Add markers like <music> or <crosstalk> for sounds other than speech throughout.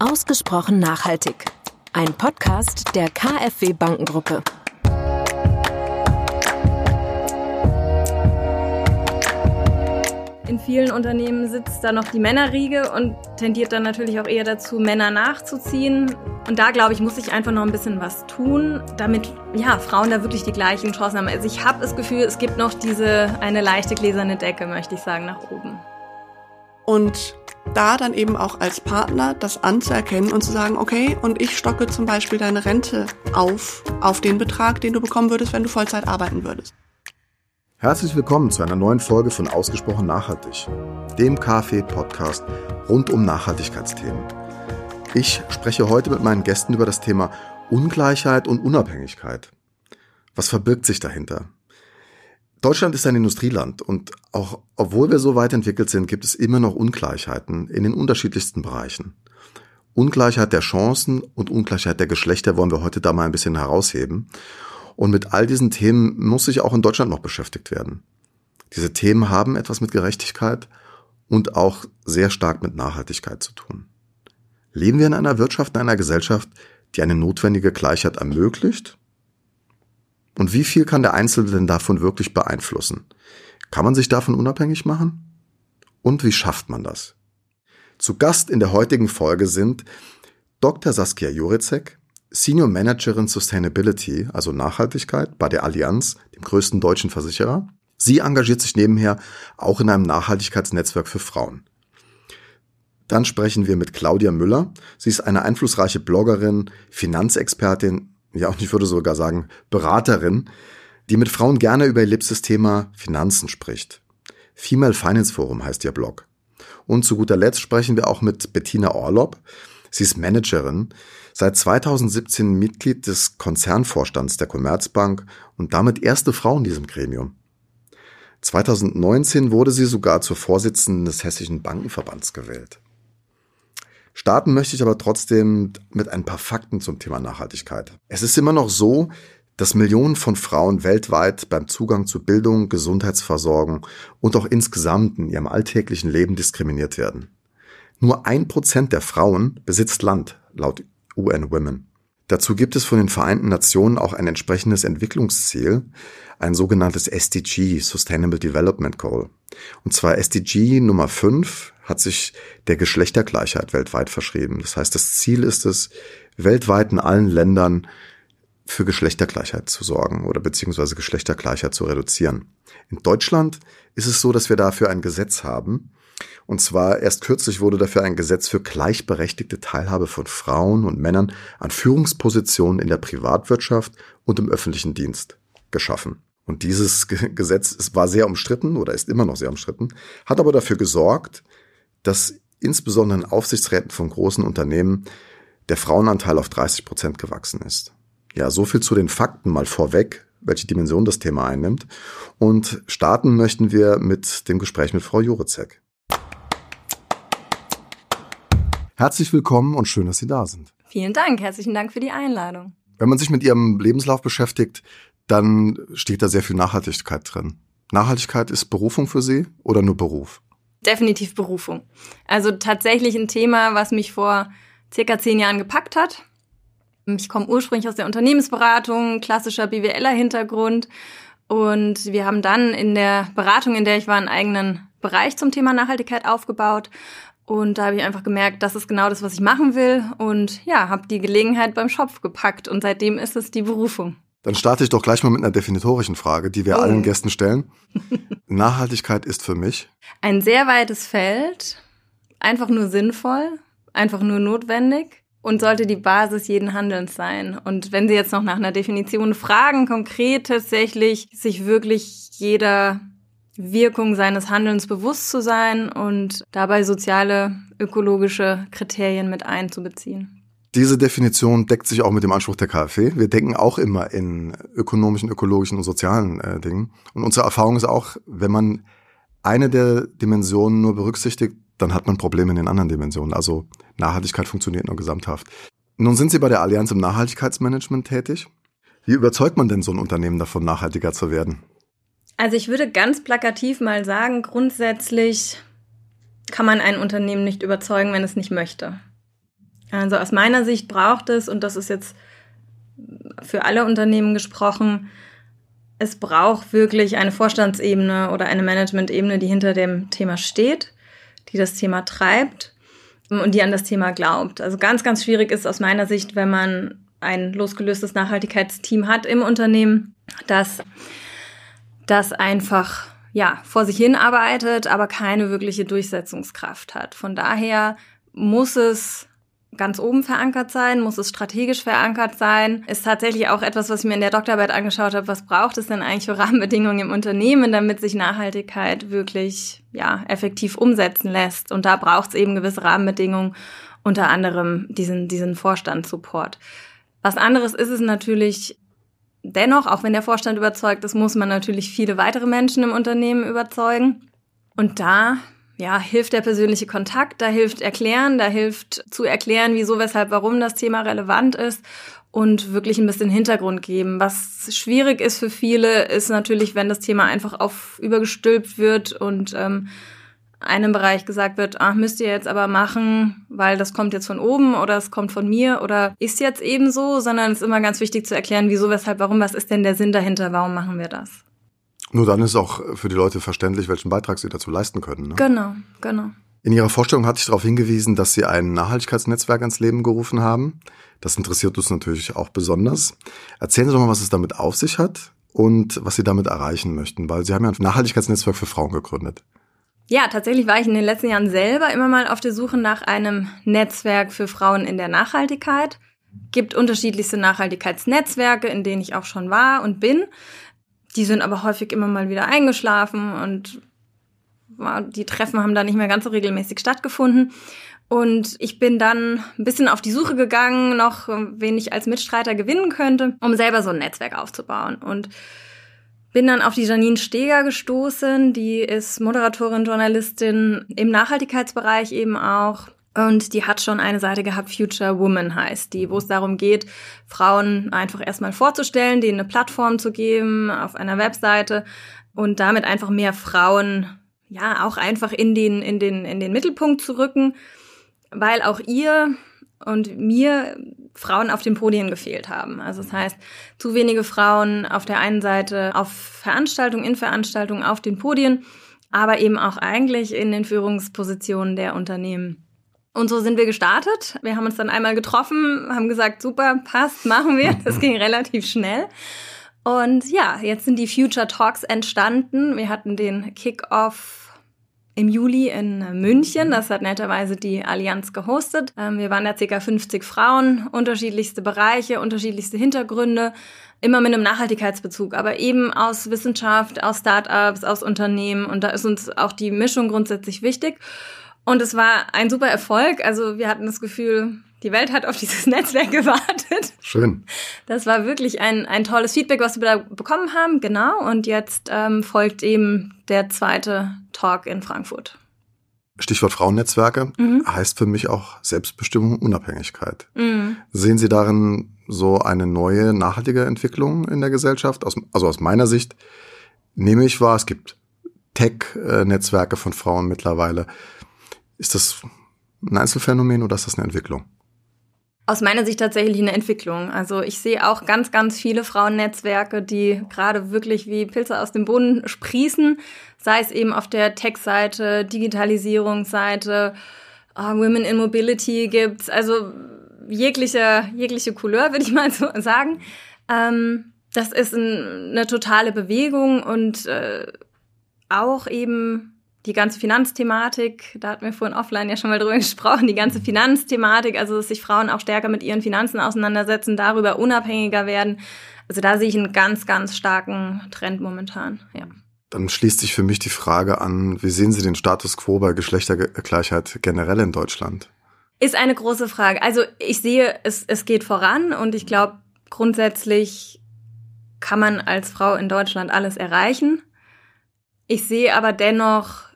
Ausgesprochen nachhaltig. Ein Podcast der KfW Bankengruppe. In vielen Unternehmen sitzt da noch die Männerriege und tendiert dann natürlich auch eher dazu, Männer nachzuziehen. Und da, glaube ich, muss ich einfach noch ein bisschen was tun, damit ja, Frauen da wirklich die gleichen Chancen haben. Also ich habe das Gefühl, es gibt noch diese eine leichte gläserne Decke, möchte ich sagen, nach oben. Und da dann eben auch als Partner das anzuerkennen und zu sagen, okay, und ich stocke zum Beispiel deine Rente auf, auf den Betrag, den du bekommen würdest, wenn du Vollzeit arbeiten würdest. Herzlich willkommen zu einer neuen Folge von Ausgesprochen Nachhaltig, dem KfW-Podcast rund um Nachhaltigkeitsthemen. Ich spreche heute mit meinen Gästen über das Thema Ungleichheit und Unabhängigkeit. Was verbirgt sich dahinter? Deutschland ist ein Industrieland und auch obwohl wir so weit entwickelt sind, gibt es immer noch Ungleichheiten in den unterschiedlichsten Bereichen. Ungleichheit der Chancen und Ungleichheit der Geschlechter wollen wir heute da mal ein bisschen herausheben. Und mit all diesen Themen muss sich auch in Deutschland noch beschäftigt werden. Diese Themen haben etwas mit Gerechtigkeit und auch sehr stark mit Nachhaltigkeit zu tun. Leben wir in einer Wirtschaft, in einer Gesellschaft, die eine notwendige Gleichheit ermöglicht und wie viel kann der Einzelne denn davon wirklich beeinflussen? Kann man sich davon unabhängig machen? Und wie schafft man das? Zu Gast in der heutigen Folge sind Dr. Saskia Jurizek, Senior Managerin Sustainability, also Nachhaltigkeit bei der Allianz, dem größten deutschen Versicherer. Sie engagiert sich nebenher auch in einem Nachhaltigkeitsnetzwerk für Frauen. Dann sprechen wir mit Claudia Müller. Sie ist eine einflussreiche Bloggerin, Finanzexpertin ja, und ich würde sogar sagen, Beraterin, die mit Frauen gerne über ihr liebstes Thema Finanzen spricht. Female Finance Forum heißt ihr Blog. Und zu guter Letzt sprechen wir auch mit Bettina Orlob. Sie ist Managerin, seit 2017 Mitglied des Konzernvorstands der Commerzbank und damit erste Frau in diesem Gremium. 2019 wurde sie sogar zur Vorsitzenden des Hessischen Bankenverbands gewählt. Starten möchte ich aber trotzdem mit ein paar Fakten zum Thema Nachhaltigkeit. Es ist immer noch so, dass Millionen von Frauen weltweit beim Zugang zu Bildung, Gesundheitsversorgung und auch insgesamt in ihrem alltäglichen Leben diskriminiert werden. Nur ein Prozent der Frauen besitzt Land, laut UN Women. Dazu gibt es von den Vereinten Nationen auch ein entsprechendes Entwicklungsziel, ein sogenanntes SDG, Sustainable Development Goal. Und zwar SDG Nummer 5 hat sich der Geschlechtergleichheit weltweit verschrieben. Das heißt, das Ziel ist es, weltweit in allen Ländern für Geschlechtergleichheit zu sorgen oder beziehungsweise Geschlechtergleichheit zu reduzieren. In Deutschland ist es so, dass wir dafür ein Gesetz haben. Und zwar erst kürzlich wurde dafür ein Gesetz für gleichberechtigte Teilhabe von Frauen und Männern an Führungspositionen in der Privatwirtschaft und im öffentlichen Dienst geschaffen. Und dieses Gesetz war sehr umstritten oder ist immer noch sehr umstritten, hat aber dafür gesorgt, dass insbesondere in Aufsichtsräten von großen Unternehmen der Frauenanteil auf 30 Prozent gewachsen ist. Ja, so viel zu den Fakten mal vorweg, welche Dimension das Thema einnimmt. Und starten möchten wir mit dem Gespräch mit Frau Jurecek. Herzlich willkommen und schön, dass Sie da sind. Vielen Dank, herzlichen Dank für die Einladung. Wenn man sich mit Ihrem Lebenslauf beschäftigt, dann steht da sehr viel Nachhaltigkeit drin. Nachhaltigkeit ist Berufung für Sie oder nur Beruf? definitiv Berufung. Also tatsächlich ein Thema, was mich vor circa zehn Jahren gepackt hat. Ich komme ursprünglich aus der Unternehmensberatung, klassischer BWLer-Hintergrund. Und wir haben dann in der Beratung, in der ich war, einen eigenen Bereich zum Thema Nachhaltigkeit aufgebaut. Und da habe ich einfach gemerkt, das ist genau das, was ich machen will. Und ja, habe die Gelegenheit beim Schopf gepackt. Und seitdem ist es die Berufung. Dann starte ich doch gleich mal mit einer definitorischen Frage, die wir oh. allen Gästen stellen. Nachhaltigkeit ist für mich ein sehr weites Feld, einfach nur sinnvoll, einfach nur notwendig und sollte die Basis jeden Handelns sein. Und wenn Sie jetzt noch nach einer Definition fragen, konkret tatsächlich sich wirklich jeder Wirkung seines Handelns bewusst zu sein und dabei soziale, ökologische Kriterien mit einzubeziehen. Diese Definition deckt sich auch mit dem Anspruch der KfW. Wir denken auch immer in ökonomischen, ökologischen und sozialen äh, Dingen. Und unsere Erfahrung ist auch, wenn man eine der Dimensionen nur berücksichtigt, dann hat man Probleme in den anderen Dimensionen. Also Nachhaltigkeit funktioniert nur gesamthaft. Nun sind Sie bei der Allianz im Nachhaltigkeitsmanagement tätig. Wie überzeugt man denn so ein Unternehmen davon, nachhaltiger zu werden? Also ich würde ganz plakativ mal sagen, grundsätzlich kann man ein Unternehmen nicht überzeugen, wenn es nicht möchte. Also aus meiner Sicht braucht es, und das ist jetzt für alle Unternehmen gesprochen, es braucht wirklich eine Vorstandsebene oder eine Managementebene, die hinter dem Thema steht, die das Thema treibt und die an das Thema glaubt. Also ganz, ganz schwierig ist aus meiner Sicht, wenn man ein losgelöstes Nachhaltigkeitsteam hat im Unternehmen, dass das einfach ja vor sich hin arbeitet, aber keine wirkliche Durchsetzungskraft hat. Von daher muss es ganz oben verankert sein? Muss es strategisch verankert sein? Ist tatsächlich auch etwas, was ich mir in der Doktorarbeit angeschaut habe. Was braucht es denn eigentlich für <laughs> Rahmenbedingungen im Unternehmen, damit sich Nachhaltigkeit wirklich ja, effektiv umsetzen lässt? Und da braucht es eben gewisse Rahmenbedingungen, unter anderem diesen, diesen Vorstandssupport. Was anderes ist es natürlich dennoch, auch wenn der Vorstand überzeugt ist, muss man natürlich viele weitere Menschen im Unternehmen überzeugen. Und da ja, hilft der persönliche Kontakt, da hilft erklären, da hilft zu erklären, wieso, weshalb, warum das Thema relevant ist und wirklich ein bisschen Hintergrund geben. Was schwierig ist für viele, ist natürlich, wenn das Thema einfach auf übergestülpt wird und ähm, einem Bereich gesagt wird, ach, müsst ihr jetzt aber machen, weil das kommt jetzt von oben oder es kommt von mir oder ist jetzt eben so, sondern es ist immer ganz wichtig zu erklären, wieso, weshalb, warum, was ist denn der Sinn dahinter, warum machen wir das? Nur dann ist auch für die Leute verständlich, welchen Beitrag sie dazu leisten können. Ne? Genau, genau. In Ihrer Vorstellung hatte ich darauf hingewiesen, dass Sie ein Nachhaltigkeitsnetzwerk ans Leben gerufen haben. Das interessiert uns natürlich auch besonders. Erzählen Sie doch mal, was es damit auf sich hat und was Sie damit erreichen möchten, weil Sie haben ja ein Nachhaltigkeitsnetzwerk für Frauen gegründet. Ja, tatsächlich war ich in den letzten Jahren selber immer mal auf der Suche nach einem Netzwerk für Frauen in der Nachhaltigkeit. Gibt unterschiedlichste Nachhaltigkeitsnetzwerke, in denen ich auch schon war und bin. Die sind aber häufig immer mal wieder eingeschlafen und die Treffen haben da nicht mehr ganz so regelmäßig stattgefunden. Und ich bin dann ein bisschen auf die Suche gegangen, noch wen ich als Mitstreiter gewinnen könnte, um selber so ein Netzwerk aufzubauen. Und bin dann auf die Janine Steger gestoßen, die ist Moderatorin, Journalistin im Nachhaltigkeitsbereich eben auch und die hat schon eine Seite gehabt, Future Woman heißt die, wo es darum geht, Frauen einfach erstmal vorzustellen, denen eine Plattform zu geben auf einer Webseite und damit einfach mehr Frauen, ja, auch einfach in den, in den, in den Mittelpunkt zu rücken, weil auch ihr und mir Frauen auf den Podien gefehlt haben. Also das heißt, zu wenige Frauen auf der einen Seite auf Veranstaltungen, in Veranstaltungen, auf den Podien, aber eben auch eigentlich in den Führungspositionen der Unternehmen. Und so sind wir gestartet. Wir haben uns dann einmal getroffen, haben gesagt, super, passt, machen wir. Das ging relativ schnell. Und ja, jetzt sind die Future Talks entstanden. Wir hatten den Kick-Off im Juli in München. Das hat netterweise die Allianz gehostet. Ähm, wir waren da ca. 50 Frauen, unterschiedlichste Bereiche, unterschiedlichste Hintergründe, immer mit einem Nachhaltigkeitsbezug, aber eben aus Wissenschaft, aus Startups, aus Unternehmen. Und da ist uns auch die Mischung grundsätzlich wichtig. Und es war ein super Erfolg. Also wir hatten das Gefühl, die Welt hat auf dieses <laughs> Netzwerk gewartet. Schön. Das war wirklich ein, ein tolles Feedback, was wir da bekommen haben. Genau. Und jetzt ähm, folgt eben der zweite Talk in Frankfurt. Stichwort Frauennetzwerke mhm. heißt für mich auch Selbstbestimmung und Unabhängigkeit. Mhm. Sehen Sie darin so eine neue, nachhaltige Entwicklung in der Gesellschaft? Aus, also aus meiner Sicht nehme ich wahr, es gibt Tech-Netzwerke von Frauen mittlerweile. Ist das ein Einzelfenomen oder ist das eine Entwicklung? Aus meiner Sicht tatsächlich eine Entwicklung. Also ich sehe auch ganz, ganz viele Frauennetzwerke, die gerade wirklich wie Pilze aus dem Boden sprießen, sei es eben auf der Tech-Seite, Digitalisierungsseite, uh, Women in Mobility gibt's, also jegliche, jegliche Couleur, würde ich mal so sagen. Ähm, das ist ein, eine totale Bewegung und äh, auch eben die ganze Finanzthematik, da hatten wir vorhin offline ja schon mal drüber <laughs> gesprochen, die ganze Finanzthematik, also dass sich Frauen auch stärker mit ihren Finanzen auseinandersetzen, darüber unabhängiger werden. Also da sehe ich einen ganz, ganz starken Trend momentan, ja. Dann schließt sich für mich die Frage an, wie sehen Sie den Status quo bei Geschlechtergleichheit generell in Deutschland? Ist eine große Frage. Also ich sehe, es, es geht voran und ich glaube, grundsätzlich kann man als Frau in Deutschland alles erreichen. Ich sehe aber dennoch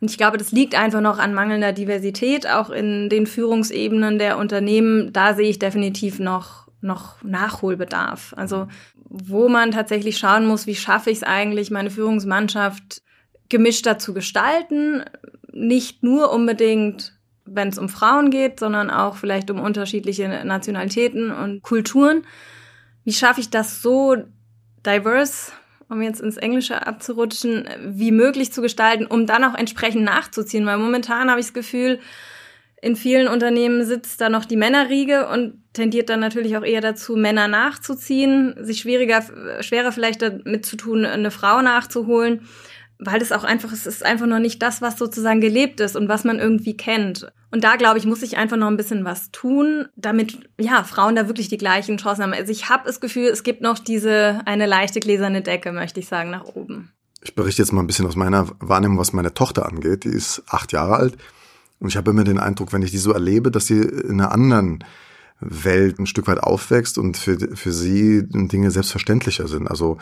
und ich glaube, das liegt einfach noch an mangelnder Diversität, auch in den Führungsebenen der Unternehmen. Da sehe ich definitiv noch, noch Nachholbedarf. Also, wo man tatsächlich schauen muss, wie schaffe ich es eigentlich, meine Führungsmannschaft gemischter zu gestalten. Nicht nur unbedingt wenn es um Frauen geht, sondern auch vielleicht um unterschiedliche Nationalitäten und Kulturen. Wie schaffe ich das so diverse, um jetzt ins Englische abzurutschen, wie möglich zu gestalten, um dann auch entsprechend nachzuziehen? Weil momentan habe ich das Gefühl, in vielen Unternehmen sitzt da noch die Männerriege und tendiert dann natürlich auch eher dazu, Männer nachzuziehen, sich schwieriger, schwerer vielleicht damit zu tun, eine Frau nachzuholen weil es auch einfach, es ist einfach noch nicht das, was sozusagen gelebt ist und was man irgendwie kennt. Und da, glaube ich, muss ich einfach noch ein bisschen was tun, damit, ja, Frauen da wirklich die gleichen Chancen haben. Also ich habe das Gefühl, es gibt noch diese, eine leichte gläserne Decke, möchte ich sagen, nach oben. Ich berichte jetzt mal ein bisschen aus meiner Wahrnehmung, was meine Tochter angeht. Die ist acht Jahre alt. Und ich habe immer den Eindruck, wenn ich die so erlebe, dass sie in einer anderen Welt ein Stück weit aufwächst und für, für sie Dinge selbstverständlicher sind. Also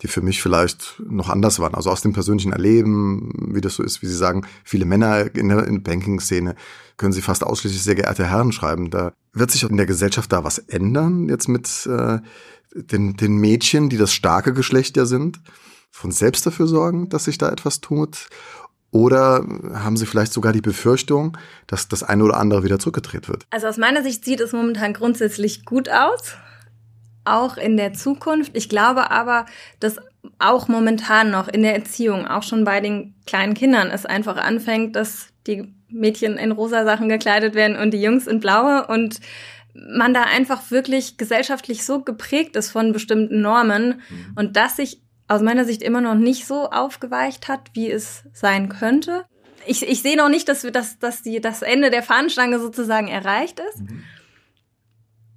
die für mich vielleicht noch anders waren. Also aus dem persönlichen Erleben, wie das so ist, wie Sie sagen, viele Männer in der, in der Banking-Szene können Sie fast ausschließlich sehr geehrte Herren schreiben. Da wird sich in der Gesellschaft da was ändern jetzt mit äh, den, den Mädchen, die das starke Geschlecht ja sind, von selbst dafür sorgen, dass sich da etwas tut? Oder haben Sie vielleicht sogar die Befürchtung, dass das eine oder andere wieder zurückgedreht wird? Also aus meiner Sicht sieht es momentan grundsätzlich gut aus auch in der Zukunft. Ich glaube aber, dass auch momentan noch in der Erziehung, auch schon bei den kleinen Kindern, es einfach anfängt, dass die Mädchen in rosa Sachen gekleidet werden und die Jungs in blaue und man da einfach wirklich gesellschaftlich so geprägt ist von bestimmten Normen mhm. und das sich aus meiner Sicht immer noch nicht so aufgeweicht hat, wie es sein könnte. Ich, ich sehe noch nicht, dass wir das, dass die, das Ende der Fahnenstange sozusagen erreicht ist. Mhm.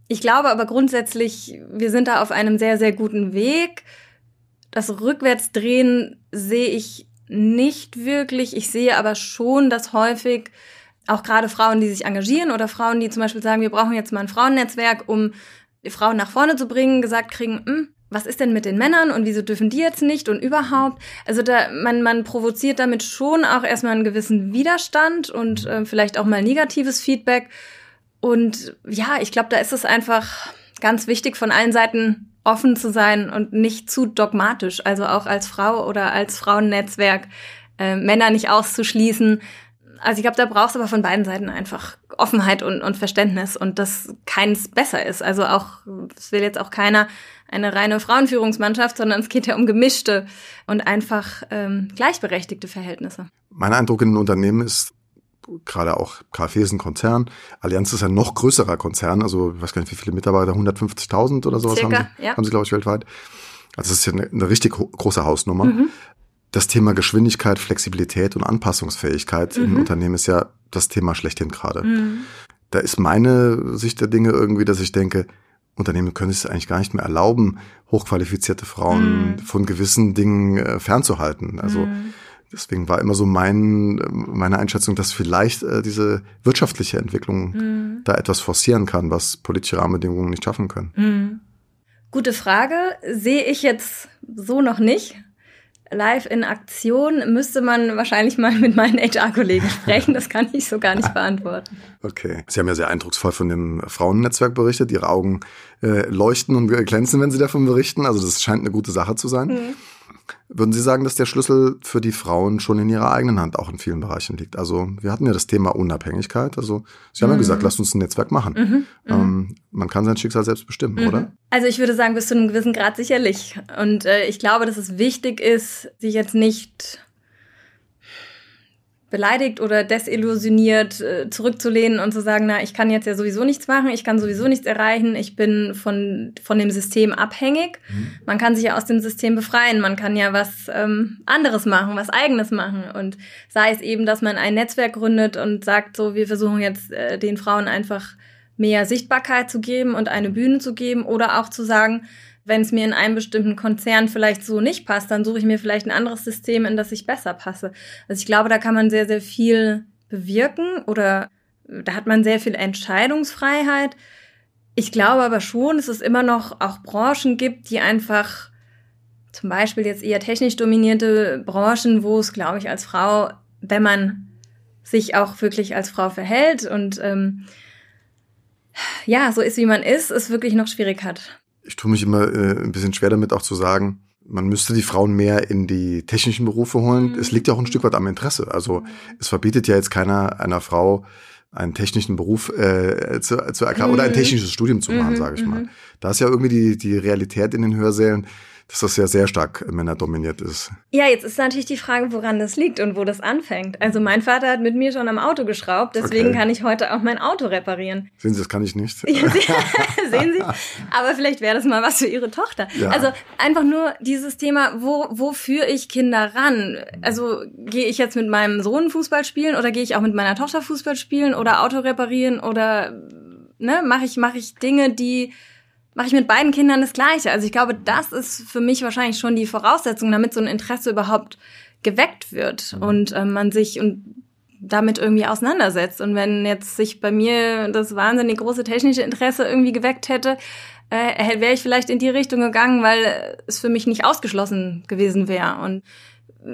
Ich glaube aber grundsätzlich, wir sind da auf einem sehr, sehr guten Weg. Das Rückwärtsdrehen sehe ich nicht wirklich. Ich sehe aber schon, dass häufig auch gerade Frauen, die sich engagieren oder Frauen, die zum Beispiel sagen, wir brauchen jetzt mal ein Frauennetzwerk, um Frauen nach vorne zu bringen, gesagt kriegen, hm, was ist denn mit den Männern und wieso dürfen die jetzt nicht und überhaupt? Also da man man provoziert damit schon auch erstmal einen gewissen Widerstand und äh, vielleicht auch mal negatives Feedback und ja, ich glaube, da ist es einfach ganz wichtig, von allen Seiten offen zu sein und nicht zu dogmatisch. Also auch als Frau oder als Frauennetzwerk äh, Männer nicht auszuschließen. Also ich glaube, da brauchst du aber von beiden Seiten einfach Offenheit und, und Verständnis und dass keins besser ist. Also auch, es will jetzt auch keiner eine reine Frauenführungsmannschaft, sondern es geht ja um gemischte und einfach ähm, gleichberechtigte Verhältnisse. Mein Eindruck in den Unternehmen ist, gerade auch KfW ist ein Konzern. Allianz ist ein noch größerer Konzern, also ich weiß gar nicht, wie viele Mitarbeiter, 150.000 oder sowas Circa, haben sie, ja. haben sie glaube ich, weltweit. Also das ist ja eine, eine richtig große Hausnummer. Mhm. Das Thema Geschwindigkeit, Flexibilität und Anpassungsfähigkeit mhm. im Unternehmen ist ja das Thema schlechthin gerade. Mhm. Da ist meine Sicht der Dinge irgendwie, dass ich denke, Unternehmen können es eigentlich gar nicht mehr erlauben, hochqualifizierte Frauen mhm. von gewissen Dingen äh, fernzuhalten. Also mhm. Deswegen war immer so mein, meine Einschätzung, dass vielleicht äh, diese wirtschaftliche Entwicklung mhm. da etwas forcieren kann, was politische Rahmenbedingungen nicht schaffen können. Mhm. Gute Frage. Sehe ich jetzt so noch nicht. Live in Aktion müsste man wahrscheinlich mal mit meinen HR-Kollegen sprechen. Das kann ich so gar nicht beantworten. Okay. Sie haben ja sehr eindrucksvoll von dem Frauennetzwerk berichtet. Ihre Augen äh, leuchten und glänzen, wenn Sie davon berichten. Also das scheint eine gute Sache zu sein. Mhm. Würden Sie sagen, dass der Schlüssel für die Frauen schon in ihrer eigenen Hand auch in vielen Bereichen liegt? Also wir hatten ja das Thema Unabhängigkeit. Also Sie haben mhm. ja gesagt, lasst uns ein Netzwerk machen. Mhm. mhm. Ähm, man kann sein Schicksal selbst bestimmen, mhm. oder? Also ich würde sagen, bis zu einem gewissen Grad sicherlich. Und äh, ich glaube, dass es wichtig ist, sich jetzt nicht beleidigt oder desillusioniert äh, zurückzulehnen und zu sagen, na, ich kann jetzt ja sowieso nichts machen, ich kann sowieso nichts erreichen, ich bin von, von dem System abhängig. Mhm. Man kann sich ja aus dem System befreien, man kann ja was ähm, anderes machen, was eigenes machen und sei es eben, dass man ein Netzwerk gründet und sagt, so, wir versuchen jetzt äh, den Frauen einfach mehr Sichtbarkeit zu geben und eine Bühne zu geben oder auch zu sagen, wenn es mir in einem bestimmten Konzern vielleicht so nicht passt, dann suche ich mir vielleicht ein anderes System, in das ich besser passe. Also ich glaube, da kann man sehr, sehr viel bewirken oder da hat man sehr viel Entscheidungsfreiheit. Ich glaube aber schon, dass es immer noch auch Branchen gibt, die einfach zum Beispiel jetzt eher technisch dominierte Branchen, wo es, glaube ich, als Frau, wenn man sich auch wirklich als Frau verhält und ähm, ja, so ist, wie man ist, es wirklich noch schwierig hat ich tue mich immer äh, ein bisschen schwer damit auch zu sagen, man müsste die Frauen mehr in die technischen Berufe holen. Mhm. Es liegt ja auch ein Stück weit am Interesse. Also es verbietet ja jetzt keiner einer Frau einen technischen Beruf äh, zu, zu erklären oder ein Mhm. technisches Studium zu machen, Mhm, sage ich mal. mhm. Da ist ja irgendwie die, die Realität in den Hörsälen, dass das ja sehr stark männerdominiert ist. Ja, jetzt ist natürlich die Frage, woran das liegt und wo das anfängt. Also mein Vater hat mit mir schon am Auto geschraubt, deswegen Okay. kann ich heute auch mein Auto reparieren. Sehen Sie, das kann ich nicht. Ja, <laughs> <laughs> Sehen Sie? Aber vielleicht wäre das mal was für Ihre Tochter. Ja. Also einfach nur dieses Thema, wo, wo führe ich Kinder ran? Also gehe ich jetzt mit meinem Sohn Fußball spielen oder gehe ich auch mit meiner Tochter Fußball spielen oder Auto reparieren oder ne, mache ich, mache ich Dinge, die mache ich mit beiden Kindern das Gleiche. Also ich glaube, das ist für mich wahrscheinlich schon die Voraussetzung, damit so ein Interesse überhaupt geweckt wird und ähm, man sich und damit irgendwie auseinandersetzt. Und wenn jetzt sich bei mir das wahnsinnig große technische Interesse irgendwie geweckt hätte, äh, wäre ich vielleicht in die Richtung gegangen, weil es für mich nicht ausgeschlossen gewesen wäre. Und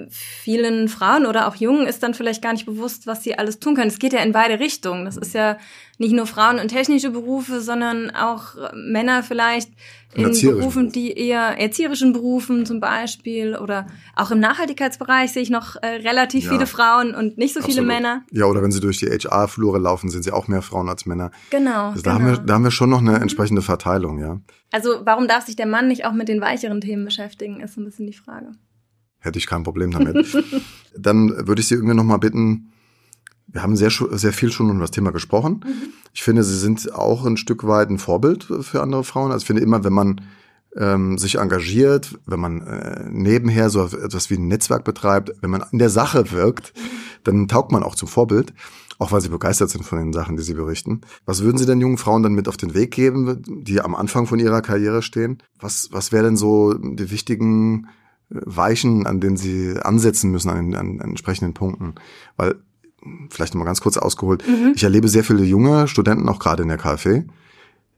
vielen Frauen oder auch Jungen ist dann vielleicht gar nicht bewusst, was sie alles tun können. Es geht ja in beide Richtungen. Das ist ja nicht nur Frauen und technische Berufe, sondern auch Männer vielleicht in Berufen, die eher erzieherischen Berufen zum Beispiel oder auch im Nachhaltigkeitsbereich sehe ich noch äh, relativ Ja. viele Frauen und nicht so viele Absolut. Männer. Ja, oder wenn Sie durch die HR-Flure laufen, sind Sie auch mehr Frauen als Männer. Genau. Also da, genau. haben wir, da haben wir schon noch eine entsprechende Verteilung, ja. also warum darf sich der Mann nicht auch mit den weicheren Themen beschäftigen, ist so ein bisschen die Frage. Hätte ich kein Problem damit. <laughs> Dann würde ich Sie irgendwie noch mal bitten, wir haben sehr, sehr viel schon über das Thema gesprochen. Ich finde, Sie sind auch ein Stück weit ein Vorbild für andere Frauen. Also ich finde immer, wenn man ähm, sich engagiert, wenn man äh, nebenher so etwas wie ein Netzwerk betreibt, wenn man in der Sache wirkt, dann taugt man auch zum Vorbild, auch weil sie begeistert sind von den Sachen, die sie berichten. Was würden Sie denn jungen Frauen dann mit auf den Weg geben, die am Anfang von ihrer Karriere stehen? Was, was wären denn so die wichtigen Weichen, an denen sie ansetzen müssen, an, an, an entsprechenden Punkten? Weil, vielleicht nochmal ganz kurz ausgeholt, ich erlebe sehr viele junge Studenten, auch gerade in der KfW,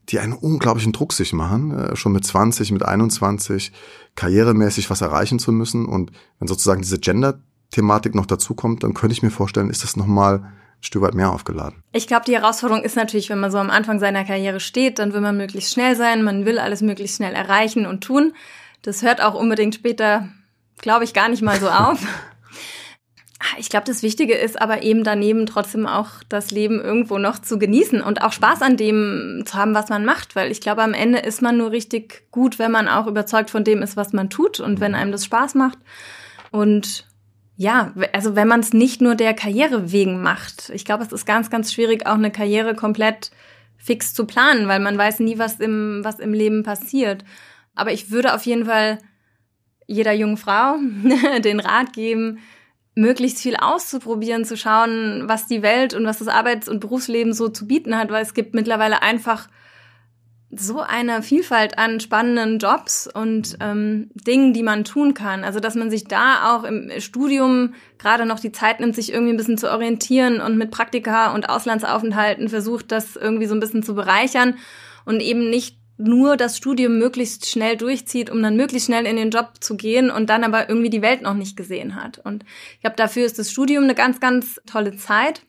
die einen unglaublichen Druck sich machen, äh, schon mit 20, mit 21, karrieremäßig was erreichen zu müssen. Und wenn sozusagen diese Gender-Thematik noch dazukommt, dann könnte ich mir vorstellen, ist das nochmal ein Stück weit mehr aufgeladen. Ich glaube, die Herausforderung ist natürlich, wenn man so am Anfang seiner Karriere steht, dann will man möglichst schnell sein, man will alles möglichst schnell erreichen und tun. Das hört auch unbedingt später, glaube ich, gar nicht mal so auf. <laughs> Ich glaube, das Wichtige ist aber eben daneben trotzdem auch das Leben irgendwo noch zu genießen und auch Spaß an dem zu haben, was man macht, weil ich glaube, am Ende ist man nur richtig gut, wenn man auch überzeugt von dem ist, was man tut und wenn einem das Spaß macht. Und ja, also wenn man es nicht nur der Karriere wegen macht. Ich glaube, es ist ganz, ganz schwierig, auch eine Karriere komplett fix zu planen, weil man weiß nie, was im, was im Leben passiert. Aber ich würde auf jeden Fall jeder jungen Frau <laughs> den Rat geben, möglichst viel auszuprobieren, zu schauen, was die Welt und was das Arbeits- und Berufsleben so zu bieten hat, weil es gibt mittlerweile einfach so eine Vielfalt an spannenden Jobs und ähm, Dingen, die man tun kann. Also dass man sich da auch im Studium gerade noch die Zeit nimmt, sich irgendwie ein bisschen zu orientieren und mit Praktika und Auslandsaufenthalten versucht, das irgendwie so ein bisschen zu bereichern und eben nicht nur das Studium möglichst schnell durchzieht, um dann möglichst schnell in den Job zu gehen und dann aber irgendwie die Welt noch nicht gesehen hat. Und ich glaube, dafür ist das Studium eine ganz, ganz tolle Zeit.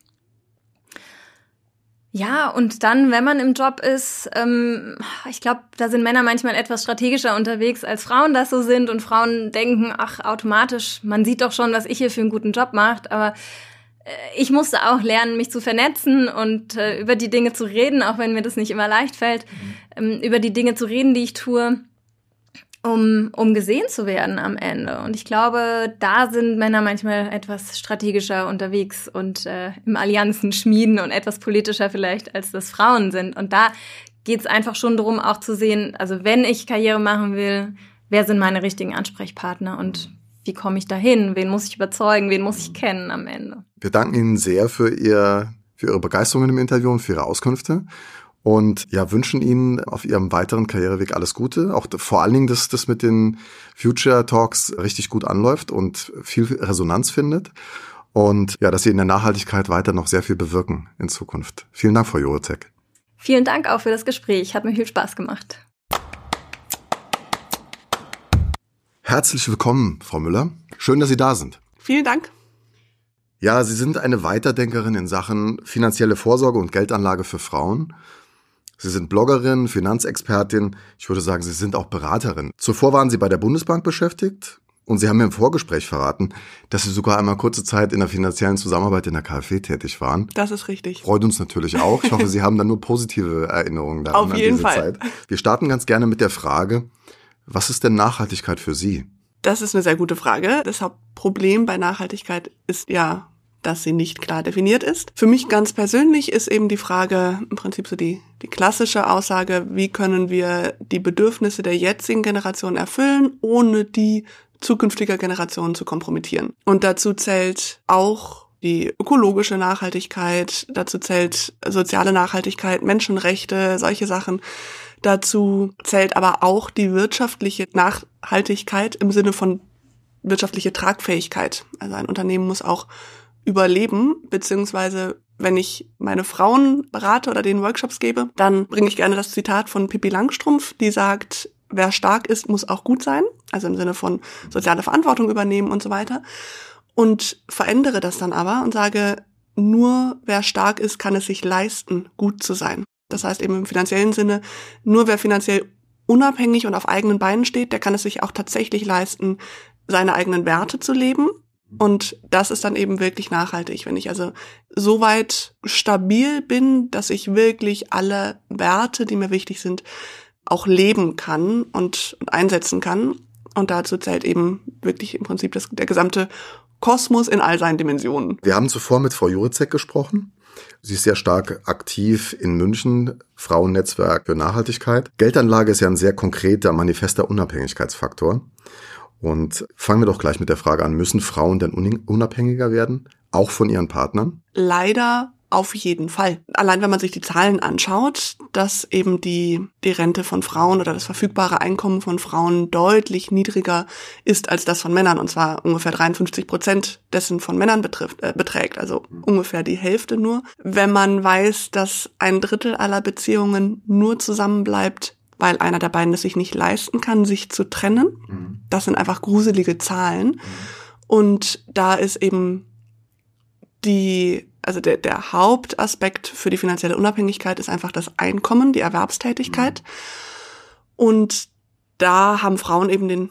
Ja, und dann, wenn man im Job ist, ähm, ich glaube, da sind Männer manchmal etwas strategischer unterwegs, als Frauen das so sind. Und Frauen denken, ach, automatisch, man sieht doch schon, was ich hier für einen guten Job macht. Aber ich musste auch lernen, mich zu vernetzen und äh, über die Dinge zu reden, auch wenn mir das nicht immer leicht fällt, ähm, über die Dinge zu reden, die ich tue, um, um gesehen zu werden am Ende. Und ich glaube, da sind Männer manchmal etwas strategischer unterwegs und äh, im Allianzen schmieden und etwas politischer vielleicht, als das Frauen sind. Und da geht es einfach schon darum, auch zu sehen, also wenn ich Karriere machen will, wer sind meine richtigen Ansprechpartner und wie komme ich dahin? Wen muss ich überzeugen? Wen muss ich kennen am Ende? Wir danken Ihnen sehr für, Ihr, für Ihre Begeisterung im Interview und für Ihre Auskünfte. Und ja, wünschen Ihnen auf Ihrem weiteren Karriereweg alles Gute. Auch vor allen Dingen, dass das mit den Future Talks richtig gut anläuft und viel Resonanz findet. Und ja, dass Sie in der Nachhaltigkeit weiter noch sehr viel bewirken in Zukunft. Vielen Dank, Frau Jurek. Vielen Dank auch für das Gespräch. Hat mir viel Spaß gemacht. Herzlich willkommen, Frau Müller. Schön, dass Sie da sind. Vielen Dank. Ja, Sie sind eine Weiterdenkerin in Sachen finanzielle Vorsorge und Geldanlage für Frauen. Sie sind Bloggerin, Finanzexpertin. Ich würde sagen, Sie sind auch Beraterin. Zuvor waren Sie bei der Bundesbank beschäftigt. Und Sie haben mir im Vorgespräch verraten, dass Sie sogar einmal kurze Zeit in der finanziellen Zusammenarbeit in der KfW tätig waren. Das ist richtig. Freut uns natürlich auch. Ich hoffe, Sie haben da nur positive Erinnerungen daran Auf jeden an diese Fall. Zeit. Wir starten ganz gerne mit der Frage, was ist denn Nachhaltigkeit für Sie? Das ist eine sehr gute Frage. Das Hauptproblem bei Nachhaltigkeit ist ja, dass sie nicht klar definiert ist. Für mich ganz persönlich ist eben die Frage, im Prinzip so die, die klassische Aussage, wie können wir die Bedürfnisse der jetzigen Generation erfüllen, ohne die zukünftiger Generationen zu kompromittieren. Und dazu zählt auch die ökologische Nachhaltigkeit, dazu zählt soziale Nachhaltigkeit, Menschenrechte, solche Sachen. Dazu zählt aber auch die wirtschaftliche Nachhaltigkeit im Sinne von wirtschaftliche Tragfähigkeit. Also ein Unternehmen muss auch überleben, beziehungsweise wenn ich meine Frauen berate oder denen Workshops gebe, dann bringe ich gerne das Zitat von Pippi Langstrumpf, die sagt, wer stark ist, muss auch gut sein, also im Sinne von soziale Verantwortung übernehmen und so weiter. Und verändere das dann aber und sage, nur wer stark ist, kann es sich leisten, gut zu sein. Das heißt eben im finanziellen Sinne, nur wer finanziell unabhängig und auf eigenen Beinen steht, der kann es sich auch tatsächlich leisten, seine eigenen Werte zu leben. Und das ist dann eben wirklich nachhaltig, wenn ich also so weit stabil bin, dass ich wirklich alle Werte, die mir wichtig sind, auch leben kann und, einsetzen kann. Und dazu zählt eben wirklich im Prinzip das, der gesamte Kosmos in all seinen Dimensionen. Wir haben zuvor mit Frau Jurizek gesprochen. Sie ist sehr stark aktiv in München, Frauennetzwerk für Nachhaltigkeit. Geldanlage ist ja ein sehr konkreter, manifester Unabhängigkeitsfaktor. Und fangen wir doch gleich mit der Frage an, müssen Frauen denn unabhängiger werden, auch von ihren Partnern? Leider auf jeden Fall. Allein wenn man sich die Zahlen anschaut, dass eben die, die Rente von Frauen oder das verfügbare Einkommen von Frauen deutlich niedriger ist als das von Männern. Und zwar ungefähr 53 Prozent dessen von Männern betrifft, äh, beträgt. Also ungefähr die Hälfte nur. Wenn man weiß, dass ein Drittel aller Beziehungen nur zusammenbleibt, weil einer der beiden es sich nicht leisten kann, sich zu trennen. Mhm. Das sind einfach gruselige Zahlen. Mhm. Und da ist eben die also der, der Hauptaspekt für die finanzielle Unabhängigkeit ist einfach das Einkommen, die Erwerbstätigkeit. Mhm. Und da haben Frauen eben den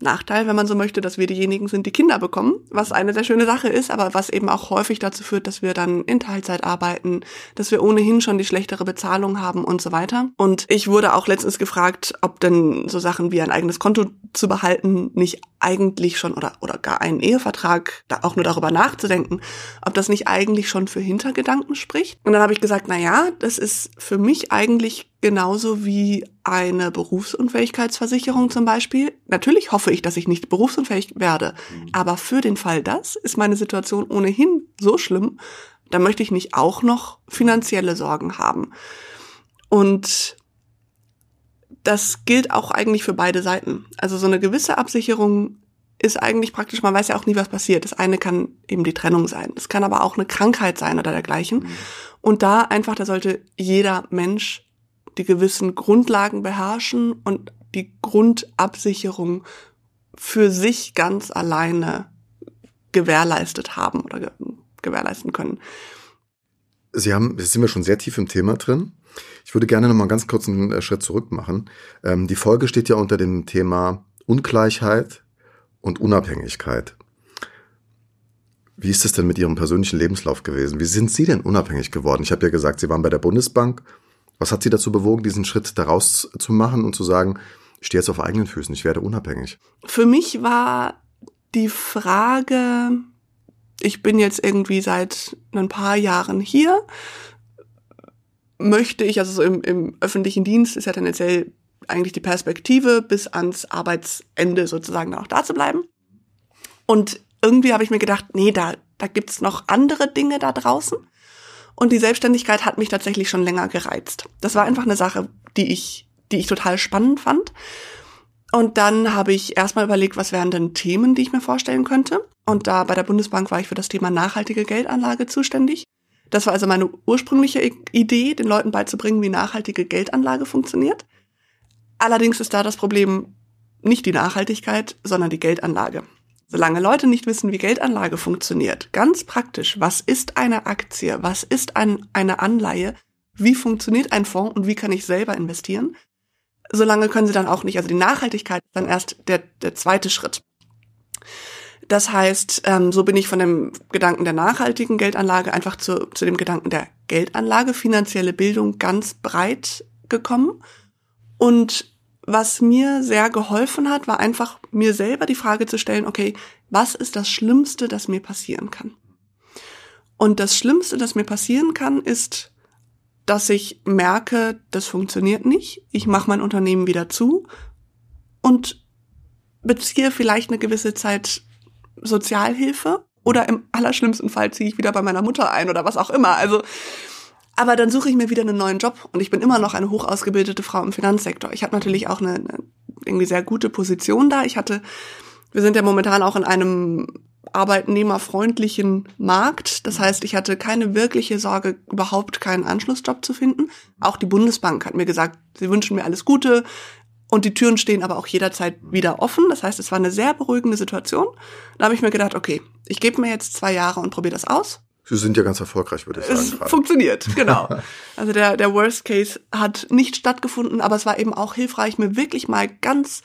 Nachteil, wenn man so möchte, dass wir diejenigen sind, die Kinder bekommen, was eine sehr schöne Sache ist, aber was eben auch häufig dazu führt, dass wir dann in Teilzeit arbeiten, dass wir ohnehin schon die schlechtere Bezahlung haben und so weiter. Und ich wurde auch letztens gefragt, ob denn so Sachen wie ein eigenes Konto zu behalten nicht eigentlich schon oder, oder gar einen Ehevertrag, da auch nur darüber nachzudenken, ob das nicht eigentlich schon für Hintergedanken spricht. Und dann habe ich gesagt, na ja, das ist für mich eigentlich genauso wie eine Berufsunfähigkeitsversicherung zum Beispiel. Natürlich hoffe ich, dass ich nicht berufsunfähig werde, mhm. aber für den Fall das ist meine Situation ohnehin so schlimm, da möchte ich nicht auch noch finanzielle Sorgen haben. Und das gilt auch eigentlich für beide Seiten. Also so eine gewisse Absicherung ist eigentlich praktisch, man weiß ja auch nie, was passiert. Das eine kann eben die Trennung sein. Es kann aber auch eine Krankheit sein oder dergleichen. Mhm. Und da einfach, da sollte jeder Mensch die gewissen Grundlagen beherrschen und die Grundabsicherung für sich ganz alleine gewährleistet haben oder gewährleisten können. Sie haben, jetzt sind wir schon sehr tief im Thema drin. Ich würde gerne noch mal ganz kurz einen äh, Schritt zurück machen. Ähm, die Folge steht ja unter dem Thema Ungleichheit und Unabhängigkeit. Wie ist es denn mit Ihrem persönlichen Lebenslauf gewesen? Wie sind Sie denn unabhängig geworden? Ich habe ja gesagt, Sie waren bei der Bundesbank. Was hat Sie dazu bewogen, diesen Schritt daraus zu machen und zu sagen, ich stehe jetzt auf eigenen Füßen, ich werde unabhängig? Für mich war die Frage, ich bin jetzt irgendwie seit ein paar Jahren hier, möchte ich, also so im, im öffentlichen Dienst ist ja tendenziell eigentlich die Perspektive, bis ans Arbeitsende sozusagen auch da zu bleiben. Und irgendwie habe ich mir gedacht, nee, da, da gibt's noch andere Dinge da draußen. Und die Selbstständigkeit hat mich tatsächlich schon länger gereizt. Das war einfach eine Sache, die ich, die ich total spannend fand. Und dann habe ich erstmal überlegt, was wären denn Themen, die ich mir vorstellen könnte. Und da bei der Bundesbank war ich für das Thema nachhaltige Geldanlage zuständig. Das war also meine ursprüngliche Idee, den Leuten beizubringen, wie nachhaltige Geldanlage funktioniert. Allerdings ist da das Problem nicht die Nachhaltigkeit, sondern die Geldanlage. Solange Leute nicht wissen, wie Geldanlage funktioniert, ganz praktisch, was ist eine Aktie, was ist ein, eine Anleihe, wie funktioniert ein Fonds und wie kann ich selber investieren, solange können sie dann auch nicht, also die Nachhaltigkeit ist dann erst der, der zweite Schritt. Das heißt, ähm, so bin ich von dem Gedanken der nachhaltigen Geldanlage einfach zu, zu dem Gedanken der Geldanlage, finanzielle Bildung ganz breit gekommen. Und was mir sehr geholfen hat, war einfach mir selber die Frage zu stellen, okay, was ist das Schlimmste, das mir passieren kann? Und das Schlimmste, das mir passieren kann, ist, dass ich merke, das funktioniert nicht. Ich mache mein Unternehmen wieder zu und beziehe vielleicht eine gewisse Zeit Sozialhilfe oder im allerschlimmsten Fall ziehe ich wieder bei meiner Mutter ein oder was auch immer. Also, aber dann suche ich mir wieder einen neuen Job und ich bin immer noch eine hoch ausgebildete Frau im Finanzsektor. Ich habe natürlich auch eine, eine irgendwie sehr gute Position da. Ich hatte, wir sind ja momentan auch in einem arbeitnehmerfreundlichen Markt. Das heißt, ich hatte keine wirkliche Sorge, überhaupt keinen Anschlussjob zu finden. Auch die Bundesbank hat mir gesagt, sie wünschen mir alles Gute. Und die Türen stehen aber auch jederzeit wieder offen. Das heißt, es war eine sehr beruhigende Situation. Da habe ich mir gedacht, okay, ich gebe mir jetzt zwei Jahre und probiere das aus. Sie sind ja ganz erfolgreich, würde ich sagen. Es gerade. funktioniert, genau. <laughs> Also der, der Worst Case hat nicht stattgefunden, aber es war eben auch hilfreich, mir wirklich mal ganz,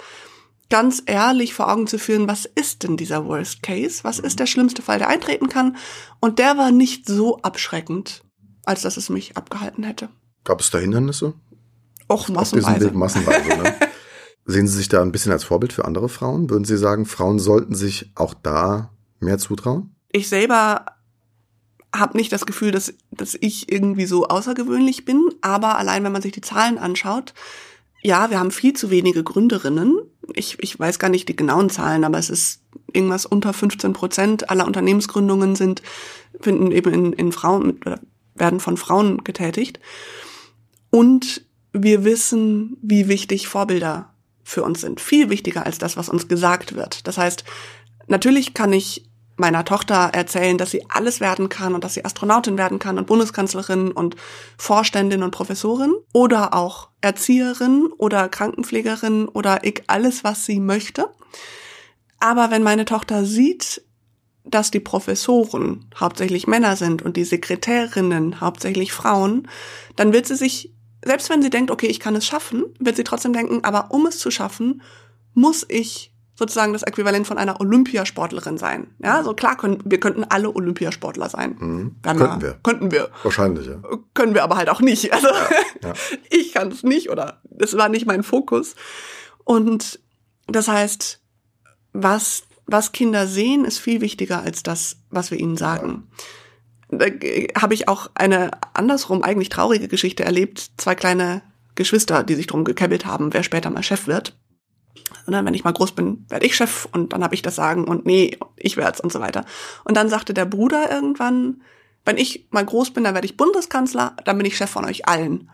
ganz ehrlich vor Augen zu führen, was ist denn dieser Worst Case? Was ist der schlimmste Fall, der eintreten kann? Und der war nicht so abschreckend, als dass es mich abgehalten hätte. Gab es da Hindernisse? Och, massenweise. Weg massenweise, ne? <laughs> Sehen Sie sich da ein bisschen als Vorbild für andere Frauen? Würden Sie sagen, Frauen sollten sich auch da mehr zutrauen? Ich selber habe nicht das Gefühl, dass, dass ich irgendwie so außergewöhnlich bin, aber allein wenn man sich die Zahlen anschaut, ja, wir haben viel zu wenige Gründerinnen. Ich, ich weiß gar nicht die genauen Zahlen, aber es ist irgendwas unter 15 Prozent aller Unternehmensgründungen sind, finden eben in, in Frauen, werden von Frauen getätigt. Und wir wissen, wie wichtig Vorbilder für uns sind. Viel wichtiger als das, was uns gesagt wird. Das heißt, natürlich kann ich meiner Tochter erzählen, dass sie alles werden kann und dass sie Astronautin werden kann und Bundeskanzlerin und Vorständin und Professorin oder auch Erzieherin oder Krankenpflegerin oder ich alles, was sie möchte. Aber wenn meine Tochter sieht, dass die Professoren hauptsächlich Männer sind und die Sekretärinnen hauptsächlich Frauen, dann wird sie sich selbst wenn sie denkt, okay, ich kann es schaffen, wird sie trotzdem denken, aber um es zu schaffen, muss ich sozusagen das Äquivalent von einer Olympiasportlerin sein. Ja, so klar können wir könnten alle Olympiasportler sein. Mhm. Könnten wir. Könnten wir. Wahrscheinlich, ja. Können wir aber halt auch nicht. Also ja, ja. <laughs> ich kann es nicht oder das war nicht mein Fokus. Und das heißt, was was Kinder sehen, ist viel wichtiger als das, was wir ihnen sagen. Ja da habe ich auch eine andersrum eigentlich traurige Geschichte erlebt. Zwei kleine Geschwister, die sich drum gekebbelt haben, wer später mal Chef wird. Dann, wenn ich mal groß bin, werde ich Chef und dann habe ich das Sagen und nee, ich werd's und so weiter. Und dann sagte der Bruder irgendwann, wenn ich mal groß bin, dann werde ich Bundeskanzler, dann bin ich Chef von euch allen.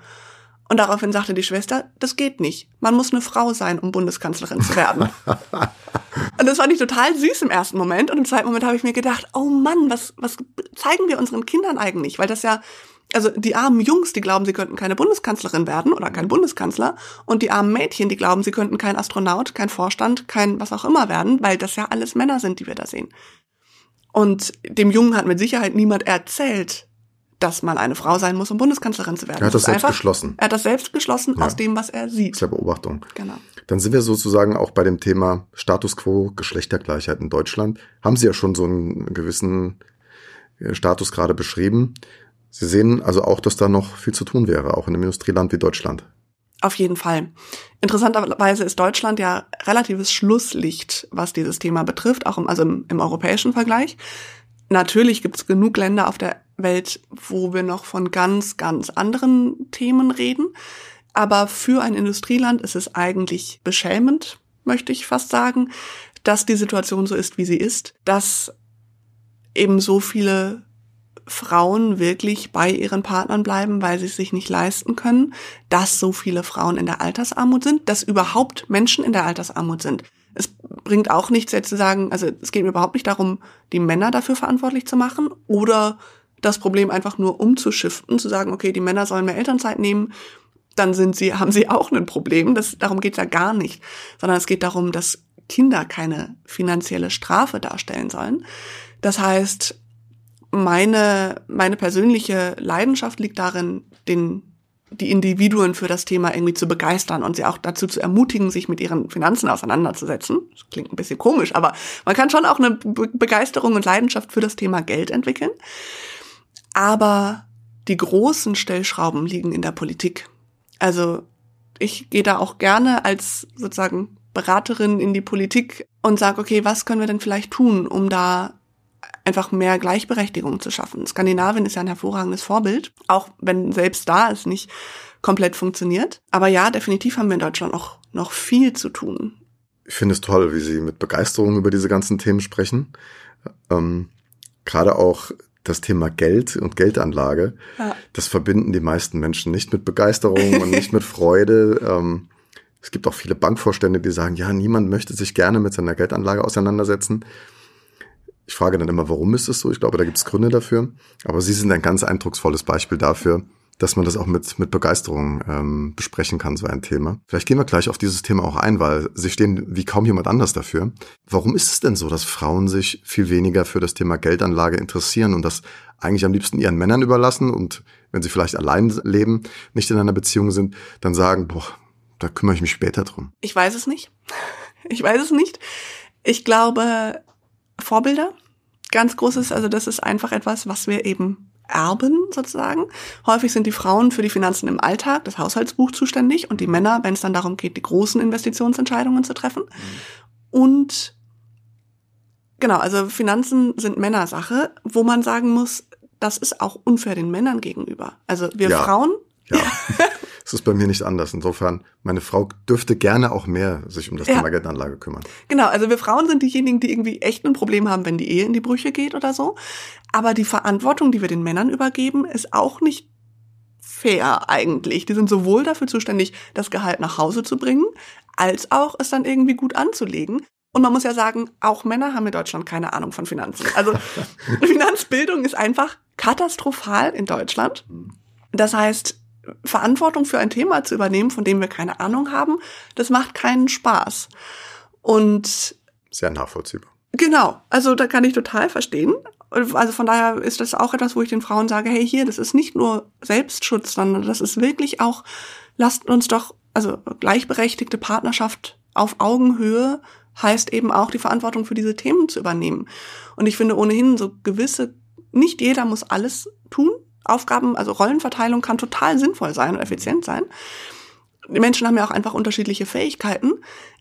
Und daraufhin sagte die Schwester, das geht nicht. Man muss eine Frau sein, um Bundeskanzlerin zu werden. <laughs> und das fand ich total süß im ersten Moment. Und im zweiten Moment habe ich mir gedacht, oh Mann, was, was zeigen wir unseren Kindern eigentlich? Weil das ja, also die armen Jungs, die glauben, sie könnten keine Bundeskanzlerin werden oder kein Bundeskanzler. Und die armen Mädchen, die glauben, sie könnten kein Astronaut, kein Vorstand, kein was auch immer werden, weil das ja alles Männer sind, die wir da sehen. Und dem Jungen hat mit Sicherheit niemand erzählt, dass man eine Frau sein muss, um Bundeskanzlerin zu werden. Er hat das, das selbst einfach, geschlossen. Er hat das selbst geschlossen ja. aus dem, was er sieht. Das ist ja Beobachtung. Genau. Dann sind wir sozusagen auch bei dem Thema Status quo, Geschlechtergleichheit in Deutschland. Haben Sie ja schon so einen gewissen äh, Status gerade beschrieben. Sie sehen also auch, dass da noch viel zu tun wäre, auch in einem Industrieland wie Deutschland. Auf jeden Fall. Interessanterweise ist Deutschland ja relatives Schlusslicht, was dieses Thema betrifft, auch im, also im, im europäischen Vergleich. Natürlich gibt es genug Länder auf der Welt, wo wir noch von ganz, ganz anderen Themen reden. Aber für ein Industrieland ist es eigentlich beschämend, möchte ich fast sagen, dass die Situation so ist, wie sie ist, dass eben so viele Frauen wirklich bei ihren Partnern bleiben, weil sie es sich nicht leisten können, dass so viele Frauen in der Altersarmut sind, dass überhaupt Menschen in der Altersarmut sind. Es bringt auch nichts jetzt zu sagen, also es geht mir überhaupt nicht darum, die Männer dafür verantwortlich zu machen oder das Problem einfach nur umzuschiften, zu sagen, okay, die Männer sollen mehr Elternzeit nehmen, dann sind sie, haben sie auch ein Problem. Das, darum geht's ja gar nicht. Sondern es geht darum, dass Kinder keine finanzielle Strafe darstellen sollen. Das heißt, meine, meine persönliche Leidenschaft liegt darin, den die Individuen für das Thema irgendwie zu begeistern und sie auch dazu zu ermutigen, sich mit ihren Finanzen auseinanderzusetzen. Das klingt ein bisschen komisch, aber man kann schon auch eine Begeisterung und Leidenschaft für das Thema Geld entwickeln. Aber die großen Stellschrauben liegen in der Politik. Also ich gehe da auch gerne als sozusagen Beraterin in die Politik und sage, okay, was können wir denn vielleicht tun, um da einfach mehr Gleichberechtigung zu schaffen. Skandinavien ist ja ein hervorragendes Vorbild, auch wenn selbst da es nicht komplett funktioniert. Aber ja, definitiv haben wir in Deutschland noch, noch viel zu tun. Ich finde es toll, wie Sie mit Begeisterung über diese ganzen Themen sprechen. Ähm, Gerade auch das Thema Geld und Geldanlage, ja. das verbinden die meisten Menschen nicht mit Begeisterung und nicht mit <laughs> Freude. Ähm, es gibt auch viele Bankvorstände, die sagen, ja, niemand möchte sich gerne mit seiner Geldanlage auseinandersetzen. Ich frage dann immer, warum ist es so? Ich glaube, da gibt es Gründe dafür. Aber Sie sind ein ganz eindrucksvolles Beispiel dafür, dass man das auch mit, mit Begeisterung ähm, besprechen kann, so ein Thema. Vielleicht gehen wir gleich auf dieses Thema auch ein, weil Sie stehen wie kaum jemand anders dafür. Warum ist es denn so, dass Frauen sich viel weniger für das Thema Geldanlage interessieren und das eigentlich am liebsten ihren Männern überlassen und wenn sie vielleicht allein leben, nicht in einer Beziehung sind, dann sagen, boah, da kümmere ich mich später drum? Ich weiß es nicht. <laughs> Ich weiß es nicht. Ich glaube, Vorbilder, ganz großes, also das ist einfach etwas, was wir eben erben sozusagen. Häufig sind die Frauen für die Finanzen im Alltag, das Haushaltsbuch zuständig und die Männer, wenn es dann darum geht, die großen Investitionsentscheidungen zu treffen. Mhm. Und genau, also Finanzen sind Männersache, wo man sagen muss, das ist auch unfair den Männern gegenüber. Also wir ja. Frauen. Ja. <laughs> Es ist bei mir nicht anders. Insofern, meine Frau dürfte gerne auch mehr sich um das ja. Thema Geldanlage kümmern. Genau, also wir Frauen sind diejenigen, die irgendwie echt ein Problem haben, wenn die Ehe in die Brüche geht oder so. Aber die Verantwortung, die wir den Männern übergeben, ist auch nicht fair eigentlich. Die sind sowohl dafür zuständig, das Gehalt nach Hause zu bringen, als auch es dann irgendwie gut anzulegen. Und man muss ja sagen, auch Männer haben in Deutschland keine Ahnung von Finanzen. Also <laughs> Finanzbildung ist einfach katastrophal in Deutschland. Das heißt, Verantwortung für ein Thema zu übernehmen, von dem wir keine Ahnung haben, das macht keinen Spaß. Und sehr nachvollziehbar. Genau, also da kann ich total verstehen. Also von daher ist das auch etwas, wo ich den Frauen sage, hey hier, das ist nicht nur Selbstschutz, sondern das ist wirklich auch, lasst uns doch, also gleichberechtigte Partnerschaft auf Augenhöhe heißt eben auch die Verantwortung für diese Themen zu übernehmen. Und ich finde ohnehin so gewisse, nicht jeder muss alles tun, Aufgaben, also Rollenverteilung kann total sinnvoll sein und effizient sein. Die Menschen haben ja auch einfach unterschiedliche Fähigkeiten,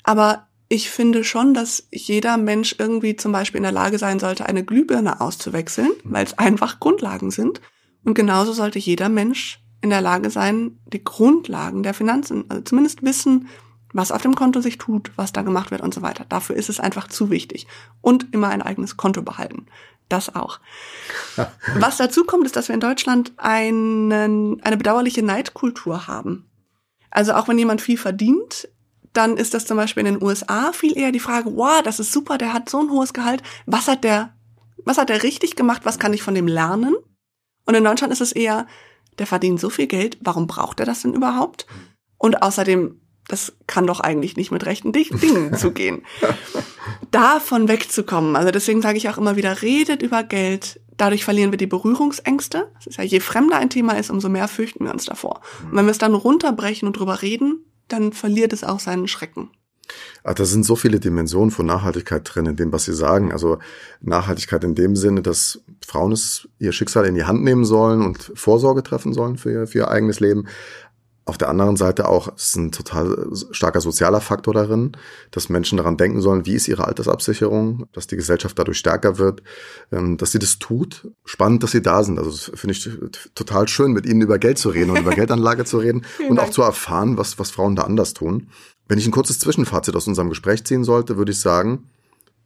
aber ich finde schon, dass jeder Mensch irgendwie zum Beispiel in der Lage sein sollte, eine Glühbirne auszuwechseln, weil es einfach Grundlagen sind. Und genauso sollte jeder Mensch in der Lage sein, die Grundlagen der Finanzen, also zumindest wissen, was auf dem Konto sich tut, was da gemacht wird und so weiter. Dafür ist es einfach zu wichtig. Und immer ein eigenes Konto behalten. Das auch. Was dazu kommt, ist, dass wir in Deutschland einen, eine bedauerliche Neidkultur haben. Also auch wenn jemand viel verdient, dann ist das zum Beispiel in den USA viel eher die Frage, wow, das ist super, der hat so ein hohes Gehalt. Was hat der, was hat der richtig gemacht? Was kann ich von dem lernen? Und in Deutschland ist es eher, der verdient so viel Geld, warum braucht er das denn überhaupt? Und außerdem, das kann doch eigentlich nicht mit rechten Dingen <laughs> zugehen. Davon wegzukommen, also deswegen sage ich auch immer wieder, redet über Geld, dadurch verlieren wir die Berührungsängste. Das ist ja, je fremder ein Thema ist, umso mehr fürchten wir uns davor. Und wenn wir es dann runterbrechen und drüber reden, dann verliert es auch seinen Schrecken. Ach, da sind so viele Dimensionen von Nachhaltigkeit drin, in dem, was Sie sagen. Also Nachhaltigkeit in dem Sinne, dass Frauen es ihr Schicksal in die Hand nehmen sollen und Vorsorge treffen sollen für ihr, für ihr eigenes Leben. Auf der anderen Seite auch, es ist ein total starker sozialer Faktor darin, dass Menschen daran denken sollen, wie ist ihre Altersabsicherung, dass die Gesellschaft dadurch stärker wird, ähm, dass sie das tut. Spannend, dass sie da sind. Also finde ich total schön, mit ihnen über Geld zu reden und über <laughs> Geldanlage zu reden und auch zu erfahren, was, was Frauen da anders tun. Wenn ich ein kurzes Zwischenfazit aus unserem Gespräch ziehen sollte, würde ich sagen,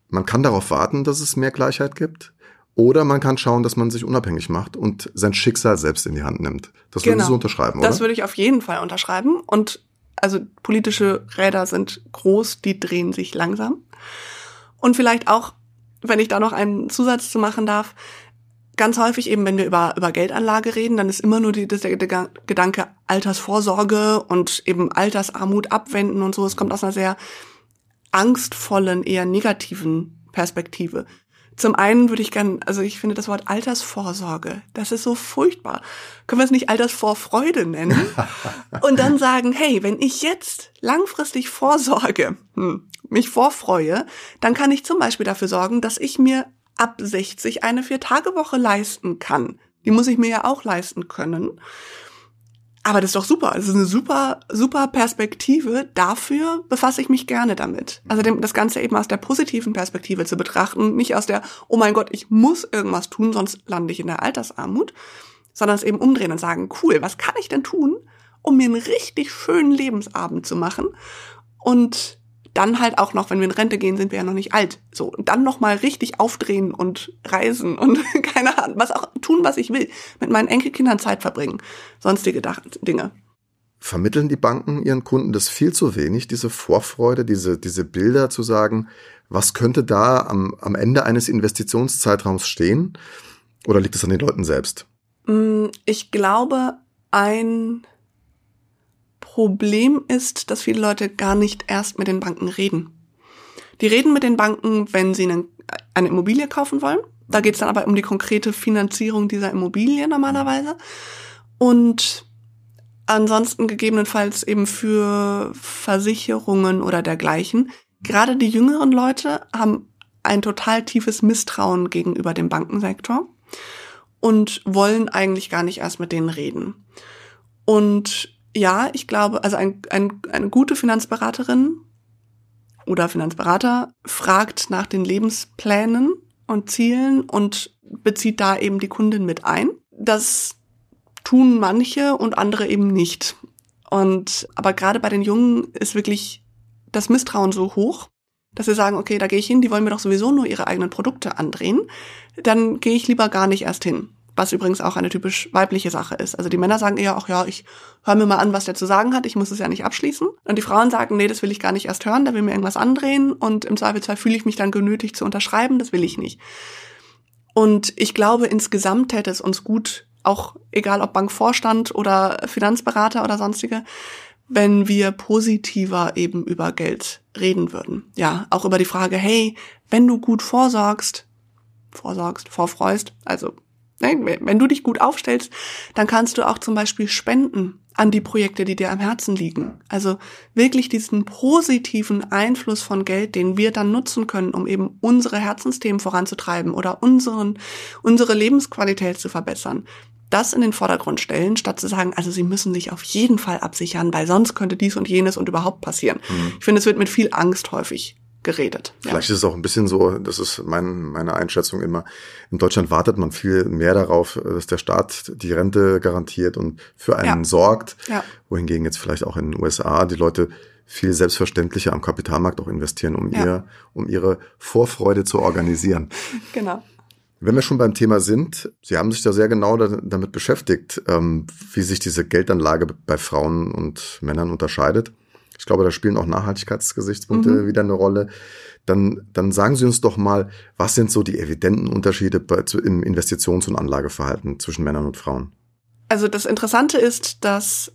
man kann darauf warten, dass es mehr Gleichheit gibt. Oder man kann schauen, dass man sich unabhängig macht und sein Schicksal selbst in die Hand nimmt. Das genau. würdest du unterschreiben, oder? Das würde ich auf jeden Fall unterschreiben. Und also politische Räder sind groß, die drehen sich langsam. Und vielleicht auch, wenn ich da noch einen Zusatz zu machen darf, ganz häufig eben, wenn wir über, über Geldanlage reden, dann ist immer nur die, der Gedanke Altersvorsorge und eben Altersarmut abwenden und so. Es kommt aus einer sehr angstvollen, eher negativen Perspektive. Zum einen würde ich gern, also ich finde das Wort Altersvorsorge, das ist so furchtbar. Können wir es nicht Altersvorfreude nennen? <laughs> Und dann sagen, hey, wenn ich jetzt langfristig vorsorge, hm, mich vorfreue, dann kann ich zum Beispiel dafür sorgen, dass ich mir ab 60 eine Vier-Tage-Woche leisten kann. Die muss ich mir ja auch leisten können. Aber das ist doch super. Das ist eine super, super Perspektive. Dafür befasse ich mich gerne damit. Also das Ganze eben aus der positiven Perspektive zu betrachten, nicht aus der, oh mein Gott, ich muss irgendwas tun, sonst lande ich in der Altersarmut, sondern es eben umdrehen und sagen, cool, was kann ich denn tun, um mir einen richtig schönen Lebensabend zu machen und dann halt auch noch, wenn wir in Rente gehen, sind wir ja noch nicht alt. So, und dann noch mal richtig aufdrehen und reisen <laughs> und keine Ahnung, was auch tun, was ich will. Mit meinen Enkelkindern Zeit verbringen. Sonstige Dinge. Vermitteln die Banken ihren Kunden das viel zu wenig, diese Vorfreude, diese, diese Bilder zu sagen, was könnte da am, am Ende eines Investitionszeitraums stehen? Oder liegt es an den Leuten selbst? Mm, ich glaube, ein Problem ist, dass viele Leute gar nicht erst mit den Banken reden. Die reden mit den Banken, wenn sie eine, eine Immobilie kaufen wollen. Da geht es dann aber um die konkrete Finanzierung dieser Immobilie normalerweise. Und ansonsten gegebenenfalls eben für Versicherungen oder dergleichen. Gerade die jüngeren Leute haben ein total tiefes Misstrauen gegenüber dem Bankensektor und wollen eigentlich gar nicht erst mit denen reden. Und ja, ich glaube, also ein, ein, eine gute Finanzberaterin oder Finanzberater fragt nach den Lebensplänen und Zielen und bezieht da eben die Kundin mit ein. Das tun manche und andere eben nicht. Und aber gerade bei den Jungen ist wirklich das Misstrauen so hoch, dass sie sagen, okay, da gehe ich hin, die wollen mir doch sowieso nur ihre eigenen Produkte andrehen, dann gehe ich lieber gar nicht erst hin was übrigens auch eine typisch weibliche Sache ist. Also die Männer sagen eher, ach ja, ich höre mir mal an, was der zu sagen hat, ich muss es ja nicht abschließen. Und die Frauen sagen, nee, das will ich gar nicht erst hören, der will mir irgendwas andrehen und im Zweifelsfall fühle ich mich dann genötigt zu unterschreiben, das will ich nicht. Und ich glaube, insgesamt täte es uns gut, auch egal ob Bankvorstand oder Finanzberater oder sonstige, wenn wir positiver eben über Geld reden würden. Ja, auch über die Frage, hey, wenn du gut vorsorgst, vorsorgst, vorfreust, also wenn du dich gut aufstellst, dann kannst du auch zum Beispiel spenden an die Projekte, die dir am Herzen liegen. Also wirklich diesen positiven Einfluss von Geld, den wir dann nutzen können, um eben unsere Herzensthemen voranzutreiben oder unseren, unsere Lebensqualität zu verbessern. Das in den Vordergrund stellen, statt zu sagen, also sie müssen sich auf jeden Fall absichern, weil sonst könnte dies und jenes und überhaupt passieren. Mhm. Ich finde, es wird mit viel Angst häufig geredet. Vielleicht ja. ist es auch ein bisschen so, das ist mein, meine Einschätzung immer, in Deutschland wartet man viel mehr darauf, dass der Staat die Rente garantiert und für einen ja. sorgt, ja. wohingegen jetzt vielleicht auch in den USA die Leute viel selbstverständlicher am Kapitalmarkt auch investieren, um ihr, um ihre Vorfreude zu organisieren. <laughs> genau. Wenn wir schon beim Thema sind, Sie haben sich da sehr genau damit beschäftigt, ähm, wie sich diese Geldanlage bei Frauen und Männern unterscheidet. Ich glaube, da spielen auch Nachhaltigkeitsgesichtspunkte mhm. wieder eine Rolle. Dann, dann sagen Sie uns doch mal, was sind so die evidenten Unterschiede bei, zu, im Investitions- und Anlageverhalten zwischen Männern und Frauen? Also das Interessante ist, dass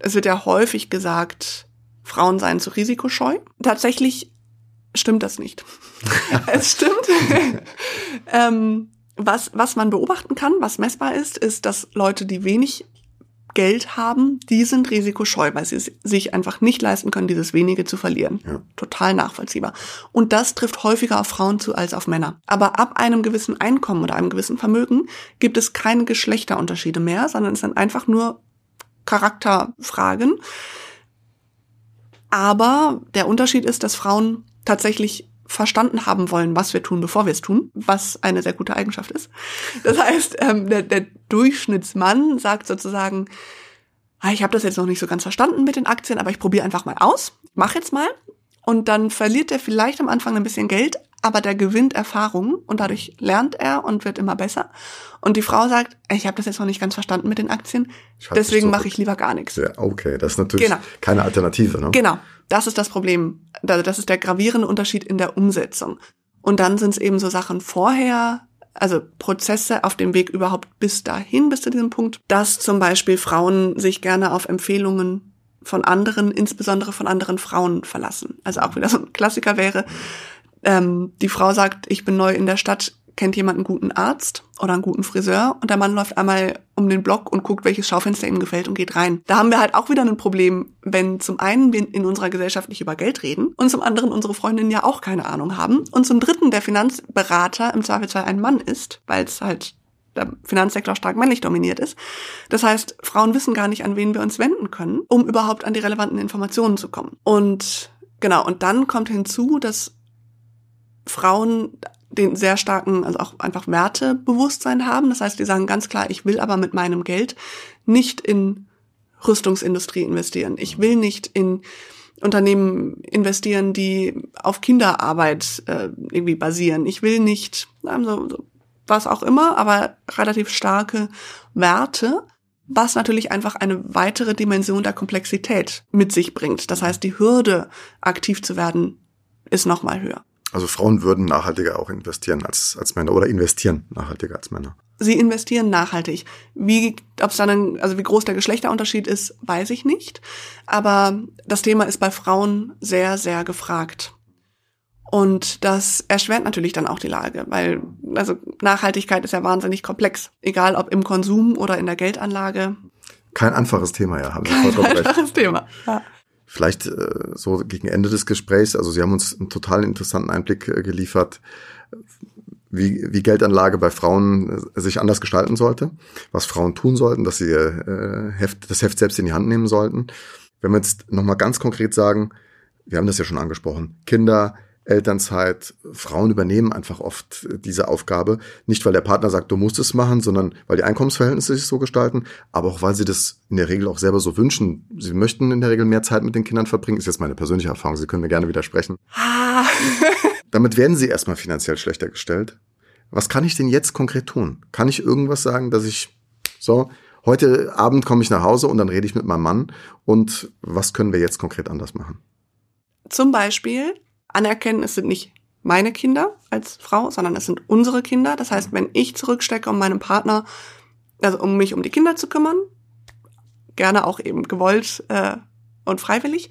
es wird ja häufig gesagt, Frauen seien zu risikoscheu. Tatsächlich stimmt das nicht. <laughs> es stimmt. <laughs> ähm, was, was man beobachten kann, was messbar ist, ist, dass Leute, die wenig Geld haben, die sind risikoscheu, weil sie sich einfach nicht leisten können, dieses wenige zu verlieren. Ja. Total nachvollziehbar. Und das trifft häufiger auf Frauen zu als auf Männer. Aber ab einem gewissen Einkommen oder einem gewissen Vermögen gibt es keine Geschlechterunterschiede mehr, sondern es sind einfach nur Charakterfragen. Aber der Unterschied ist, dass Frauen tatsächlich verstanden haben wollen, was wir tun, bevor wir es tun, was eine sehr gute Eigenschaft ist. Das heißt, ähm, der, der Durchschnittsmann sagt sozusagen, ah, ich habe das jetzt noch nicht so ganz verstanden mit den Aktien, aber ich probiere einfach mal aus, mach jetzt mal. Und dann verliert er vielleicht am Anfang ein bisschen Geld, aber der gewinnt Erfahrung und dadurch lernt er und wird immer besser. Und die Frau sagt, ich habe das jetzt noch nicht ganz verstanden mit den Aktien, deswegen mache ich lieber gar nichts. Ja, okay, das ist natürlich genau. keine Alternative. Ne? Genau, das ist das Problem. Das ist der gravierende Unterschied in der Umsetzung. Und dann sind es eben so Sachen vorher, also Prozesse auf dem Weg überhaupt bis dahin, bis zu diesem Punkt, dass zum Beispiel Frauen sich gerne auf Empfehlungen von anderen, insbesondere von anderen Frauen verlassen. Also auch wieder so ein Klassiker wäre, ähm, die Frau sagt, ich bin neu in der Stadt, kennt jemand einen guten Arzt oder einen guten Friseur und der Mann läuft einmal um den Block und guckt, welches Schaufenster ihm gefällt und geht rein. Da haben wir halt auch wieder ein Problem, wenn zum einen wir in unserer Gesellschaft nicht über Geld reden und zum anderen unsere Freundinnen ja auch keine Ahnung haben und zum dritten der Finanzberater im Zweifelsfall ein Mann ist, weil es halt der Finanzsektor stark männlich dominiert ist. Das heißt, Frauen wissen gar nicht, an wen wir uns wenden können, um überhaupt an die relevanten Informationen zu kommen. Und genau, und dann kommt hinzu, dass Frauen den sehr starken, also auch einfach Wertebewusstsein haben. Das heißt, die sagen ganz klar, ich will aber mit meinem Geld nicht in Rüstungsindustrie investieren. Ich will nicht in Unternehmen investieren, die auf Kinderarbeit äh, irgendwie basieren. Ich will nicht, also was auch immer, aber relativ starke Werte, was natürlich einfach eine weitere Dimension der Komplexität mit sich bringt. Das heißt, die Hürde, aktiv zu werden, ist nochmal höher. Also Frauen würden nachhaltiger auch investieren als, als Männer oder investieren nachhaltiger als Männer. Sie investieren nachhaltig. Wie, ob es dann, also wie groß der Geschlechterunterschied ist, weiß ich nicht. Aber das Thema ist bei Frauen sehr, sehr gefragt. Und das erschwert natürlich dann auch die Lage, weil also Nachhaltigkeit ist ja wahnsinnig komplex, egal ob im Konsum oder in der Geldanlage. Kein einfaches Thema, ja, haben Sie recht. Kein einfaches Thema. Ja. Vielleicht äh, so gegen Ende des Gesprächs, also Sie haben uns einen total interessanten Einblick äh, geliefert, wie, wie Geldanlage bei Frauen äh, sich anders gestalten sollte, was Frauen tun sollten, dass sie äh, Heft, das Heft selbst in die Hand nehmen sollten. Wenn wir jetzt nochmal ganz konkret sagen, wir haben das ja schon angesprochen, Kinder, Elternzeit, Frauen übernehmen einfach oft diese Aufgabe. Nicht, weil der Partner sagt, du musst es machen, sondern weil die Einkommensverhältnisse sich so gestalten, aber auch weil sie das in der Regel auch selber so wünschen. Sie möchten in der Regel mehr Zeit mit den Kindern verbringen. Ist jetzt meine persönliche Erfahrung. Sie können mir gerne widersprechen. Ah. <laughs> Damit werden sie erstmal finanziell schlechter gestellt. Was kann ich denn jetzt konkret tun? Kann ich irgendwas sagen, dass ich so, heute Abend komme ich nach Hause und dann rede ich mit meinem Mann und was können wir jetzt konkret anders machen? Zum Beispiel anerkennen, es sind nicht meine Kinder als Frau, sondern es sind unsere Kinder. Das heißt, wenn ich zurückstecke, um meinem Partner, also um mich um die Kinder zu kümmern, gerne auch eben gewollt äh, und freiwillig,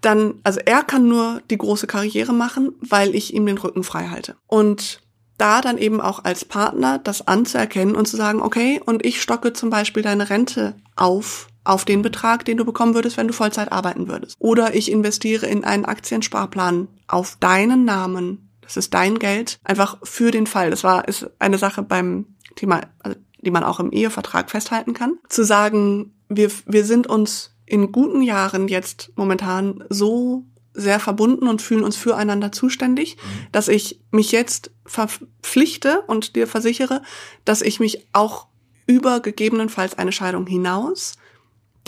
dann, also er kann nur die große Karriere machen, weil ich ihm den Rücken frei halte. Und da dann eben auch als Partner das anzuerkennen und zu sagen, okay, und ich stocke zum Beispiel deine Rente auf auf den Betrag, den du bekommen würdest, wenn du Vollzeit arbeiten würdest. Oder ich investiere in einen Aktiensparplan auf deinen Namen. Das ist dein Geld, einfach für den Fall. Das war ist eine Sache beim Thema, also, die man auch im Ehevertrag festhalten kann. Zu sagen, wir, wir sind uns in guten Jahren jetzt momentan so sehr verbunden und fühlen uns füreinander zuständig, mhm. dass ich mich jetzt verpflichte und dir versichere, dass ich mich auch über gegebenenfalls eine Scheidung hinaus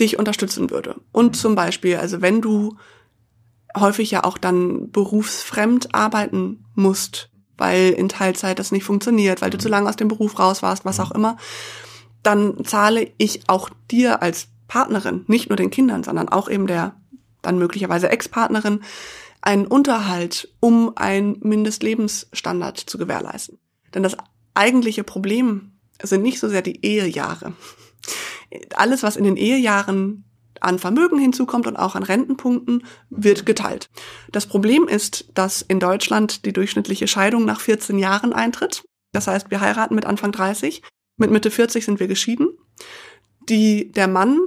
dich unterstützen würde. Und zum Beispiel, also wenn du häufig ja auch dann berufsfremd arbeiten musst, weil in Teilzeit das nicht funktioniert, weil du zu lange aus dem Beruf raus warst, was auch immer, dann zahle ich auch dir als Partnerin, nicht nur den Kindern, sondern auch eben der dann möglicherweise Ex-Partnerin, einen Unterhalt, um einen Mindestlebensstandard zu gewährleisten. Denn das eigentliche Problem sind nicht so sehr die Ehejahre alles, was in den Ehejahren an Vermögen hinzukommt und auch an Rentenpunkten, wird geteilt. Das Problem ist, dass in Deutschland die durchschnittliche Scheidung nach 14 Jahren eintritt. Das heißt, wir heiraten mit Anfang 30, mit Mitte 40 sind wir geschieden. Die, der Mann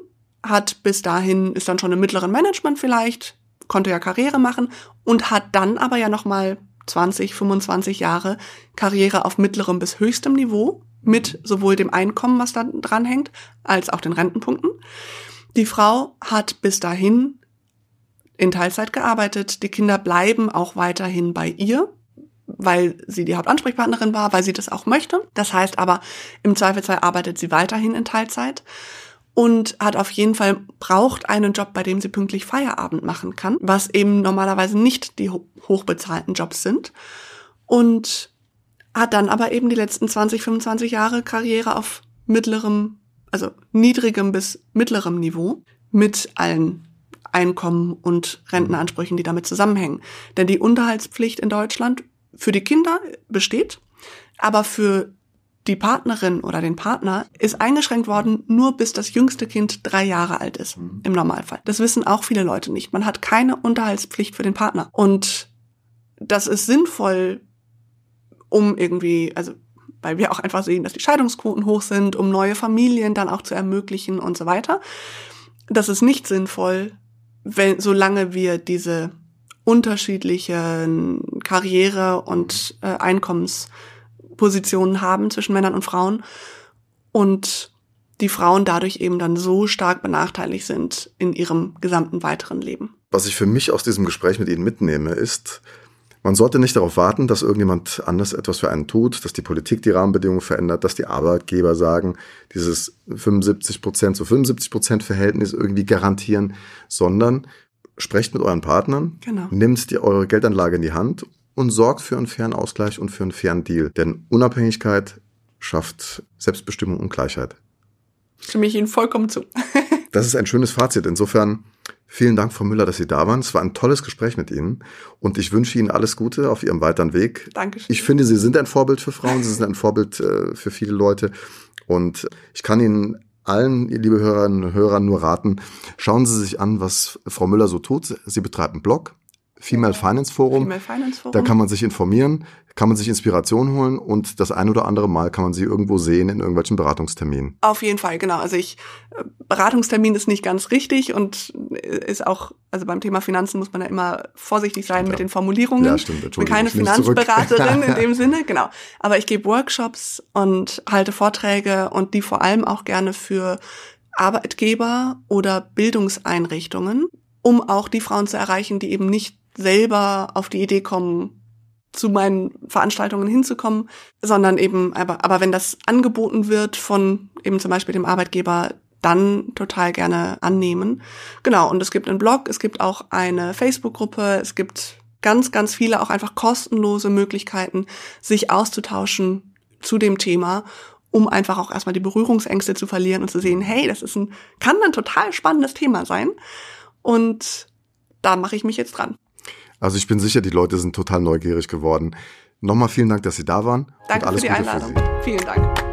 hat bis dahin, ist dann schon im mittleren Management vielleicht, konnte ja Karriere machen und hat dann aber ja nochmal 20, 25 Jahre Karriere auf mittlerem bis höchstem Niveau mit sowohl dem Einkommen, was da dran hängt, als auch den Rentenpunkten. Die Frau hat bis dahin in Teilzeit gearbeitet. Die Kinder bleiben auch weiterhin bei ihr, weil sie die Hauptansprechpartnerin war, weil sie das auch möchte. Das heißt aber, im Zweifelsfall arbeitet sie weiterhin in Teilzeit und hat auf jeden Fall braucht einen Job, bei dem sie pünktlich Feierabend machen kann, was eben normalerweise nicht die hochbezahlten Jobs sind. Und hat dann aber eben die letzten 20, 25 Jahre Karriere auf mittlerem, also niedrigem bis mittlerem Niveau mit allen Einkommen und Rentenansprüchen, die damit zusammenhängen. Denn die Unterhaltspflicht in Deutschland für die Kinder besteht, aber für die Partnerin oder den Partner ist eingeschränkt worden, nur bis das jüngste Kind drei Jahre alt ist, im Normalfall. Das wissen auch viele Leute nicht. Man hat keine Unterhaltspflicht für den Partner. Und das ist sinnvoll, um irgendwie, also weil wir auch einfach sehen, dass die Scheidungsquoten hoch sind, um neue Familien dann auch zu ermöglichen und so weiter. Das ist nicht sinnvoll, wenn, solange wir diese unterschiedlichen Karriere- und äh, Einkommenspositionen haben zwischen Männern und Frauen und die Frauen dadurch eben dann so stark benachteiligt sind in ihrem gesamten weiteren Leben. Was ich für mich aus diesem Gespräch mit Ihnen mitnehme, ist, man sollte nicht darauf warten, dass irgendjemand anders etwas für einen tut, dass die Politik die Rahmenbedingungen verändert, dass die Arbeitgeber sagen, dieses 75 Prozent zu 75 Prozent Verhältnis irgendwie garantieren, sondern sprecht mit euren Partnern, genau. nimmt die, eure Geldanlage in die Hand und sorgt für einen fairen Ausgleich und für einen fairen Deal. Denn Unabhängigkeit schafft Selbstbestimmung und Gleichheit. Stimme ich Ihnen vollkommen zu. <laughs> das ist ein schönes Fazit. Insofern vielen Dank, Frau Müller, dass Sie da waren. Es war ein tolles Gespräch mit Ihnen und ich wünsche Ihnen alles Gute auf Ihrem weiteren Weg. Dankeschön. Ich finde, Sie sind ein Vorbild für Frauen, Sie sind ein Vorbild äh, für viele Leute und ich kann Ihnen allen, liebe Hörerinnen und Hörer, nur raten, schauen Sie sich an, was Frau Müller so tut. Sie betreibt einen Blog, Female Finance Forum. Female Finance Forum. Da kann man sich informieren, kann man sich Inspiration holen und das ein oder andere Mal kann man sie irgendwo sehen in irgendwelchen Beratungsterminen. Auf jeden Fall, genau. Also ich äh, Beratungstermin ist nicht ganz richtig und ist auch, also beim Thema Finanzen muss man ja immer vorsichtig sein stimmt, mit ja. den Formulierungen. Ja, stimmt. Ich bin keine Finanzberaterin <laughs> in dem Sinne, genau. Aber ich gebe Workshops und halte Vorträge und die vor allem auch gerne für Arbeitgeber oder Bildungseinrichtungen, um auch die Frauen zu erreichen, die eben nicht selber auf die Idee kommen, zu meinen Veranstaltungen hinzukommen, sondern eben, aber, aber wenn das angeboten wird von eben zum Beispiel dem Arbeitgeber, dann total gerne annehmen. Genau, und es gibt einen Blog, es gibt auch eine Facebook-Gruppe, es gibt ganz, ganz viele auch einfach kostenlose Möglichkeiten, sich auszutauschen zu dem Thema, um einfach auch erstmal die Berührungsängste zu verlieren und zu sehen, hey, das ist ein, kann ein total spannendes Thema sein. Und da mache ich mich jetzt dran. Also ich bin sicher, die Leute sind total neugierig geworden. Nochmal vielen Dank, dass Sie da waren. Danke für die Einladung. Für Vielen Dank.